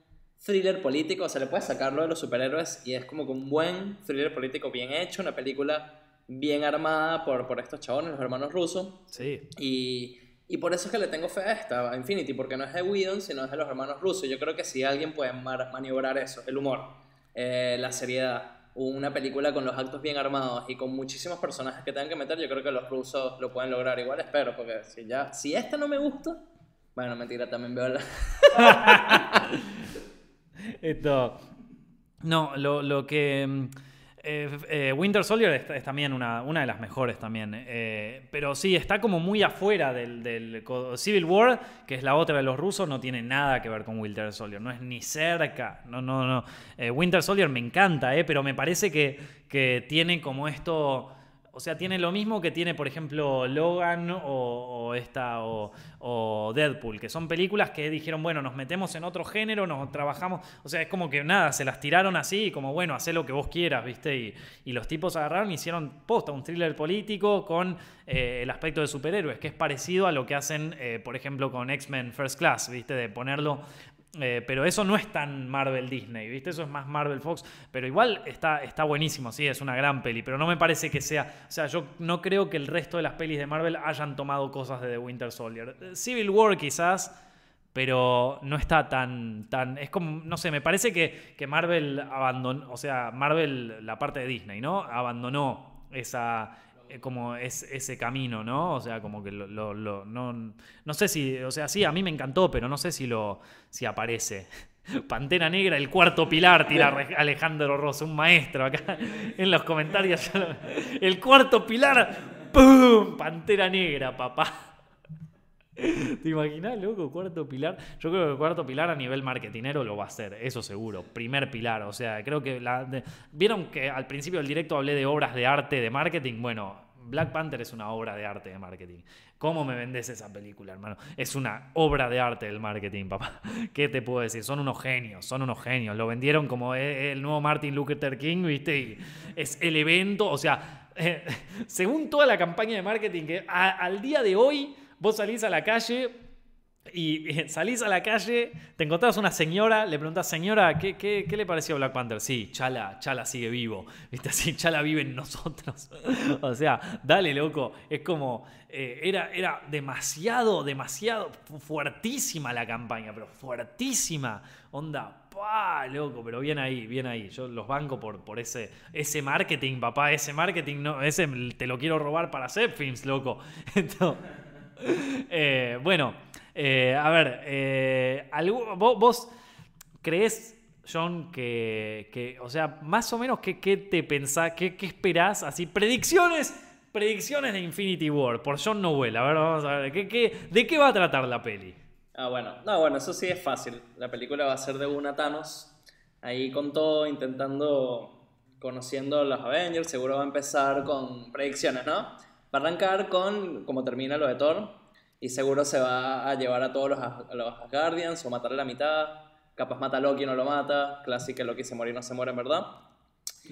thriller político. O sea, le puedes sacarlo de los superhéroes y es como que un buen thriller político bien hecho, una película bien armada por, por estos chabones, los hermanos rusos. Sí. Y y por eso es que le tengo fe a esta, a Infinity, porque no es de Whedon, sino es de los hermanos rusos. Yo creo que si alguien puede maniobrar eso, el humor, eh, la seriedad, una película con los actos bien armados y con muchísimos personajes que tengan que meter, yo creo que los rusos lo pueden lograr. Igual espero, porque si ya, si esta no me gusta, bueno, mentira, también veo la... Esto... No, lo, lo que... Eh, eh, Winter Soldier es, también una, una, de las mejores también. Eh, pero sí, está como muy afuera del, Civil War, que es la otra de los rusos, no tiene nada que ver con Winter Soldier. No es ni cerca. No, no, no. Winter Soldier me encanta, pero me parece que, que tiene como esto o sea, tiene lo mismo que tiene, por ejemplo, Logan o, esta o, o Deadpool, que son películas que dijeron, bueno, nos metemos en otro género, nos trabajamos. O sea, es como que nada, se las tiraron así, como bueno, haz lo que vos quieras, ¿viste? Y, y los tipos agarraron y hicieron posta, un thriller político con eh, el aspecto de superhéroes, que es parecido a lo que hacen, eh, por ejemplo, con X-Men First Class, ¿viste? De ponerlo eh, pero eso no es tan Marvel Disney, ¿viste? Eso es más Marvel Fox. Pero igual está, está buenísimo, sí, es una gran peli. Pero no me parece que sea. O sea, yo no creo que el resto de las pelis de Marvel hayan tomado cosas de The Winter Soldier. Civil War quizás. Pero no está tan, tan. Es como. No sé, me parece que, que Marvel abandonó. O sea, Marvel, la parte de Disney, ¿no? Abandonó esa, como es ese camino, ¿no? O sea, como que lo, lo- lo- no, no sé si, o sea, sí, a mí me encantó, pero no sé si lo si aparece. Pantera Negra, el cuarto pilar, tira Alejandro Rosso, un maestro acá en los comentarios. El cuarto pilar, ¡pum! Pantera Negra, papá. ¿Te imaginas, loco? Cuarto pilar. Yo creo que el cuarto pilar a nivel marketinero lo va a hacer, eso seguro. Primer pilar. O sea, creo que. Vieron que al principio del directo hablé de obras de arte de marketing. Bueno, Black Panther es una obra de arte de marketing. ¿Cómo me vendes esa película, hermano? Es una obra de arte del marketing, papá. ¿Qué te puedo decir? Son unos genios, son unos genios. Lo vendieron como e- el nuevo Martin Luther King, ¿viste? Y es el evento, o sea, eh, según toda la campaña de marketing que al día de hoy vos salís a la calle y salís a la calle, te encontrás una señora, le preguntás, señora, ¿qué, qué, qué le pareció Black Panther? Sí, Chala, Chala sigue vivo. ¿Viste? Así, Chala vive en nosotros. o sea, dale, loco. Es como, eh, era, era demasiado, demasiado fu- fuertísima la campaña, pero fuertísima. Onda, pa, loco, pero bien ahí, bien ahí. Yo los banco por, por ese, ese marketing, papá, ese marketing, no, ese te lo quiero robar para hacer films, loco. Entonces, eh, bueno, eh, a ver, eh, vos, crees, John, que, que, o sea, más o menos, ¿qué, qué te pensás, qué, qué esperás? Así, predicciones, predicciones de Infinity War, por John Noel. A ver, vamos a ver, ¿qué, qué, ¿de qué va a tratar la peli? Ah, bueno. No, bueno, eso sí es fácil. La película va a ser de una Thanos. Ahí con todo, intentando, conociendo a los Avengers. Seguro va a empezar con predicciones, ¿no? Va a arrancar con como termina lo de Thor. Y seguro se va a llevar a todos los, a los Asgardians o matarle la mitad. Capaz mata a Loki y no lo mata. Clásico que Loki se muere y no se muere, en verdad.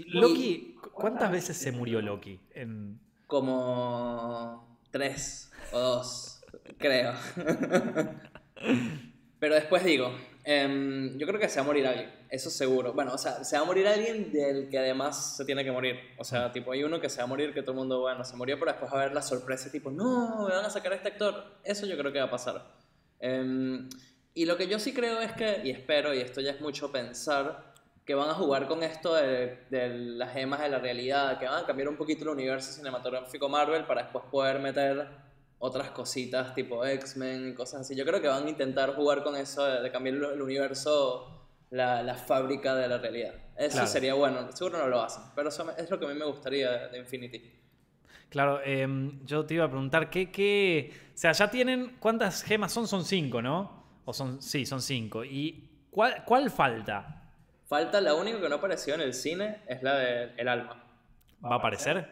Loki, ¿cu- ¿cuántas veces se murió Loki? En... Como tres o dos, creo. Pero después digo, em, yo creo que se va a morir alguien, eso seguro. Bueno, o sea, se va a morir alguien del que además se tiene que morir. O sea, tipo, hay uno que se va a morir que todo el mundo, bueno, se murió, pero después va a haber la sorpresa, tipo, no, me van a sacar a este actor. Eso yo creo que va a pasar. Em, y lo que yo sí creo es que, y espero, y esto ya es mucho pensar, que van a jugar con esto de, de las gemas de la realidad, que van a cambiar un poquito el universo cinematográfico Marvel para después poder meter otras cositas tipo X-Men y cosas así. Yo creo que van a intentar jugar con eso de, de cambiar el, universo, la, la fábrica de la realidad. Eso Claro. sería bueno, seguro no lo hacen, pero eso es lo que a mí me gustaría de, de Infinity. Claro, em, yo te iba a preguntar, ¿qué, qué... O sea, ya tienen... ¿Cuántas gemas son? Son cinco, ¿no? O son... Sí, son cinco. ¿Y cuál, cuál falta? Falta, la única que no apareció en el cine es la del el alma. ¿Va a aparecer?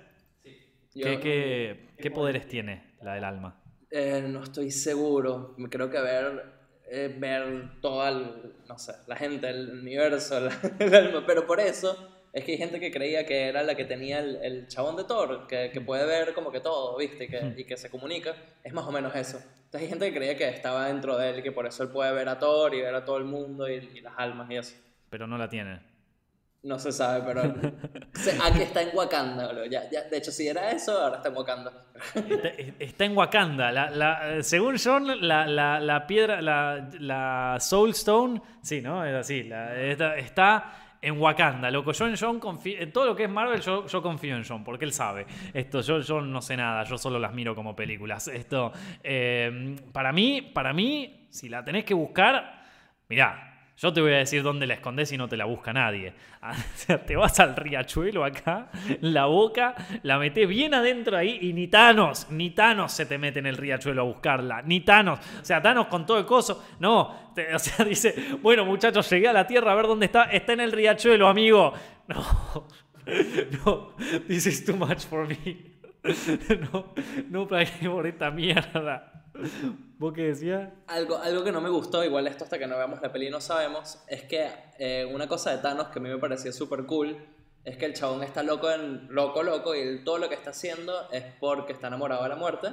Yo ¿Qué, qué, qué poderes tiene la del alma? eh, no estoy seguro, creo que ver, eh, ver toda, el- no sé, la gente, el universo, la- el alma, pero por eso es que hay gente que creía que era la que tenía el, el chabón de Thor, que, que puede ver como que todo, ¿viste? Y que, y que se comunica, es más o menos eso. Entonces hay gente que creía que estaba dentro de él, que por eso él puede ver a Thor y ver a todo el mundo y, y las almas y eso. Pero no la tiene. No se sabe, pero se- aquí está en Wakanda. Ya, ya, de hecho, si era eso, ahora está en Wakanda. Está, está en Wakanda. La, la- eh, según John, la, la- la piedra, la, Soul Stone, sí, ¿no? Es así. está en Wakanda. Loco, yo en John confío. En todo lo que es Marvel, yo, yo confío en John, porque él sabe. Esto, yo, yo no sé nada, yo solo las miro como películas. Esto, eh, para mí, para mí, si la tenés que buscar, mirá. Yo te voy a decir dónde la escondés y no te la busca nadie. O sea, te vas al riachuelo acá, la boca, la metés bien adentro ahí y ni Thanos, ni Thanos se te mete en el riachuelo a buscarla. Ni Thanos. O sea, Thanos con todo el coso. No, te- o sea, dice, bueno muchachos, llegué a la Tierra a ver dónde está. Está en el riachuelo, amigo. No, no, this is too much for me. no, no pagué por esta mierda. ¿Vos qué decías? Algo, algo que no me gustó, igual esto hasta que no veamos la peli no sabemos, es que eh, una cosa de Thanos que a mí me parecía súper cool es que el chabón está loco, en, loco, loco, y todo lo que está haciendo es porque está enamorado de la muerte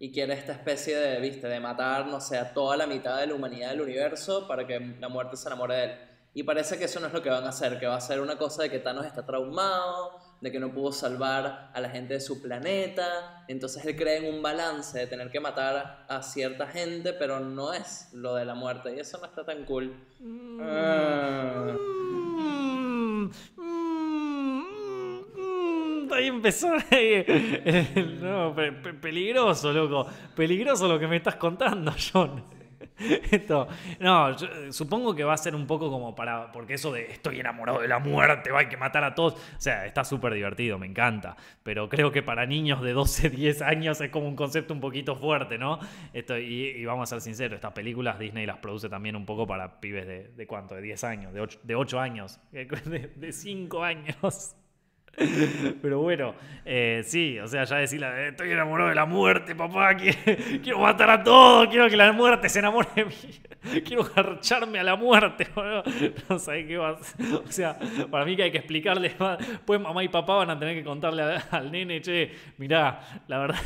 y quiere esta especie de, viste, de matar, no sé, a toda la mitad de la humanidad del universo para que la muerte se enamore de él. Y parece que eso no es lo que van a hacer, que va a ser una cosa de que Thanos está traumado, de que no pudo salvar a la gente de su planeta, entonces él cree en un balance de tener que matar a cierta gente, pero no es lo de la muerte, y eso no está tan cool. Ah. Mm, mm, mm, Ahí empezó. No, pe- pe- peligroso, loco. Peligroso lo que me estás contando, John. Esto, no, yo, eh, supongo que va a ser un poco como para. Porque eso de estoy enamorado de la muerte, va, hay que matar a todos. O sea, está súper divertido, me encanta. Pero creo que para niños de 12, 10 años es como un concepto un poquito fuerte, ¿no? Esto, y, vamos a ser sinceros, estas películas Disney las produce también un poco para pibes de, de cuánto, de 10 años, de 8, de 8 años, de, de 5 años. Pero bueno, eh, sí, o sea, ya decirle, eh, estoy enamorado de la muerte, papá, quiero, matar a todos, quiero que la muerte se enamore de mí, quiero garcharme a la muerte, boludo. No sé qué vas. O sea, para mí que hay que explicarle, pues mamá y papá van a tener que contarle al nene, che, mirá, la verdad,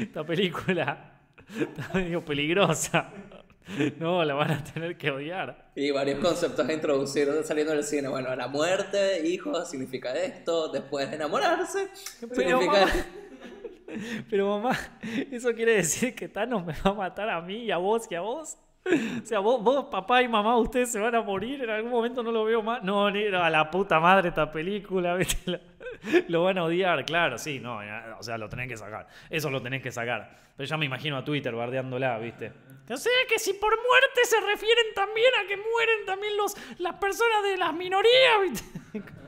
esta película está medio peligrosa. No, la van a tener que odiar. Y varios conceptos a introducir saliendo del cine. Bueno, la muerte, hijos, significa esto. Después de enamorarse, Pero, significa... mamá, pero mamá, ¿eso quiere decir que Thanos me va a matar a mí y a vos y a vos? O sea, vos, vos, papá y mamá, ustedes se van a morir, en algún momento no lo veo más. No, ni a la puta madre esta película, ¿viste? Lo, van a odiar, claro, sí, no, o sea, lo tenés que sacar. Eso lo tenés que sacar. Pero ya me imagino a Twitter bardeándola, ¿viste? O sea, que si por muerte se refieren también a que mueren también los, las personas de las minorías, ¿viste?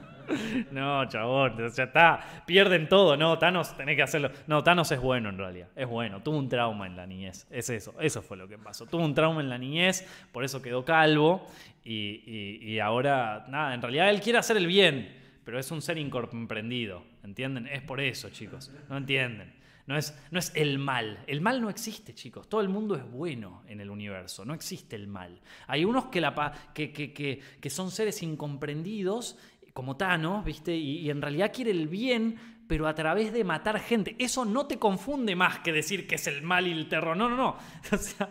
No, chabón, ya está. Pierden todo, no, Thanos tenés que hacerlo. No, Thanos es bueno en realidad. Es bueno. Tuvo un trauma en la niñez. Es eso. Eso fue lo que pasó. Tuvo un trauma en la niñez, por eso quedó calvo. Y, y- ahora, nada, en realidad él quiere hacer el bien, pero es un ser incomprendido. ¿Entienden? Es por eso, chicos. No entienden. No es, no es el mal. El mal no existe, chicos. Todo el mundo es bueno en el universo. No existe el mal. Hay unos que, la, que, que, que son seres incomprendidos, como Thanos, ¿viste? Y, en realidad quiere el bien, pero a través de matar gente. Eso no te confunde más que decir que es el mal y el terror. No, no, no. O sea,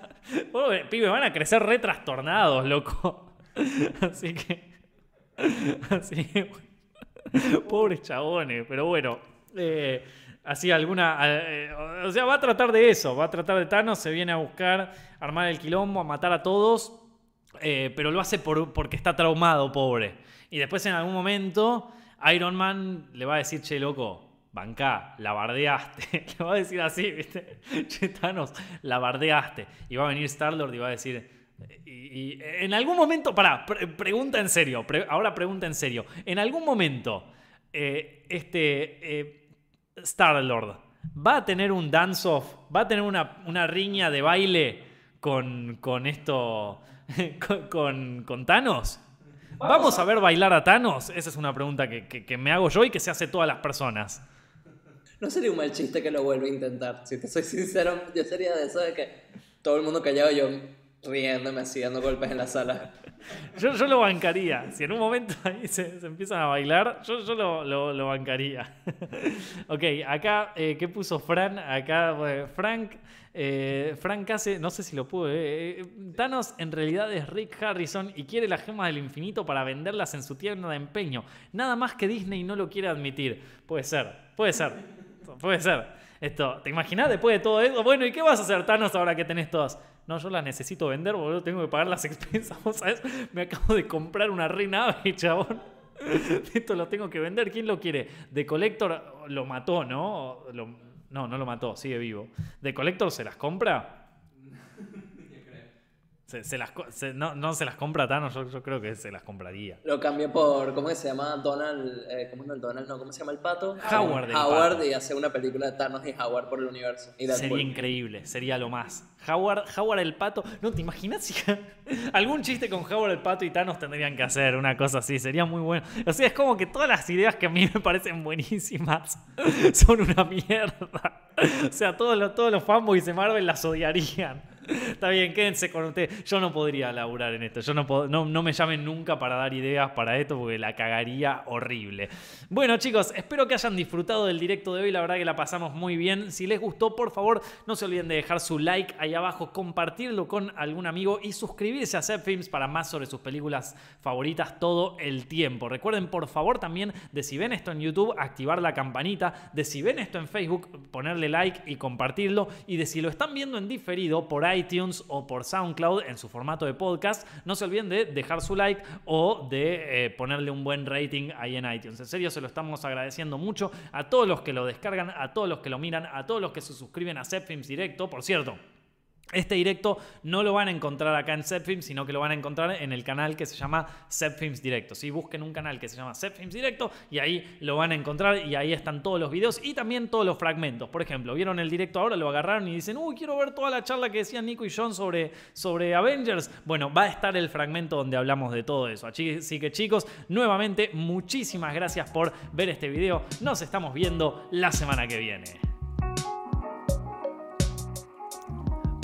vos, eh, pibe, van a crecer re trastornados, loco. Así que. Así. Pobres chabones, pero bueno. eh, así alguna. eh, o sea, va a tratar de eso. Va a tratar de Thanos, se viene a buscar, armar el quilombo, a matar a todos. eh, pero lo hace por- porque está traumado, pobre. Y después en algún momento, Iron Man le va a decir, che, loco, bancá, la bardeaste. le va a decir así, ¿viste? Che, Thanos, la bardeaste. Y va a venir Star-Lord y va a decir. Y, y en algún momento, pará, pre- pregunta en serio, ahora pregunta en serio. En algún momento, eh, este eh, Star-Lord va a tener un dance-off, va a tener una, una riña de baile con, con esto, con, con Thanos. ¿Vamos a ver bailar a Thanos? Esa es una pregunta que, que- que me hago yo y que se hace todas las personas. No sería un mal chiste que lo vuelva a intentar. Si te soy sincero, yo sería de eso de que todo el mundo callado y yo riéndome así, dando golpes en la sala. Yo, yo lo bancaría. Si en un momento ahí se, empiezan a bailar, yo, yo lo, lo- bancaría. ok, acá, eh, ¿qué puso Fran? Acá, Frank. eh, Frank hace, no sé si lo pude. eh, Thanos en realidad es Rick Harrison y quiere las gemas del infinito para venderlas en su tienda de empeño. Nada más que Disney no lo quiere admitir. Puede ser, puede ser, puede ser. Esto, ¿te imaginas después de todo eso? Bueno, ¿y qué vas a hacer, Thanos, ahora que tenés todas? No, yo las necesito vender, boludo, tengo que pagar las expensas, ¿vos sabés? Me acabo de comprar una re nave, chabón. Esto lo tengo que vender, ¿quién lo quiere? De Collector lo mató, ¿no? No, no lo mató, sigue vivo. ¿De Collector se las compra? Se, se las, se- no, no se las compra Thanos, yo, yo creo que se las compraría. Lo cambié por, ¿cómo que se llama? Donald, eh, ¿cómo no Donald? No, ¿cómo se llama el pato? Howard el Howard pato. y hace una película de Thanos y Howard por el universo. Y. Sería increíble, sería lo más. Howard, Howard el pato. No, ¿te imaginas si algún chiste con Howard el pato y Thanos tendrían que hacer? Una cosa así, sería muy bueno. O sea, es como que todas las ideas que a mí me parecen buenísimas son una mierda. O sea, todos los, todos los fanboys de Marvel las odiarían. Está bien, quédense con usted. Yo no podría laburar en esto. Yo no, no, no me llamen nunca para dar ideas para esto porque la cagaría horrible. Bueno, chicos, espero que hayan disfrutado del directo de hoy. La verdad que la pasamos muy bien. Si les gustó, por favor, no se olviden de dejar su like ahí abajo, compartirlo con algún amigo y suscribirse a Set Films para más sobre sus películas favoritas todo el tiempo. Recuerden, por favor, también de si ven esto en YouTube, activar la campanita. De si ven esto en Facebook, ponerle like y compartirlo. Y de si lo están viendo en diferido por iTunes o por SoundCloud en su formato de podcast, no se olviden de dejar su like o de eh, ponerle un buen rating ahí en iTunes. En serio, se lo estamos agradeciendo mucho a todos los que lo descargan, a todos los que lo miran, a todos los que se suscriben a Zepfilms Directo. Por cierto, este directo no lo van a encontrar acá en Zepfilms, sino que lo van a encontrar en el canal que se llama Zepfilms Directo. Si busquen un canal que se llama Zepfilms Directo y ahí lo van a encontrar y ahí están todos los videos y también todos los fragmentos. Por ejemplo, vieron el directo ahora, lo agarraron y dicen, uy, quiero ver toda la charla que decían Nico y John sobre, sobre Avengers. Bueno, va a estar el fragmento donde hablamos de todo eso. Así así que chicos, nuevamente, muchísimas gracias por ver este video. Nos estamos viendo la semana que viene.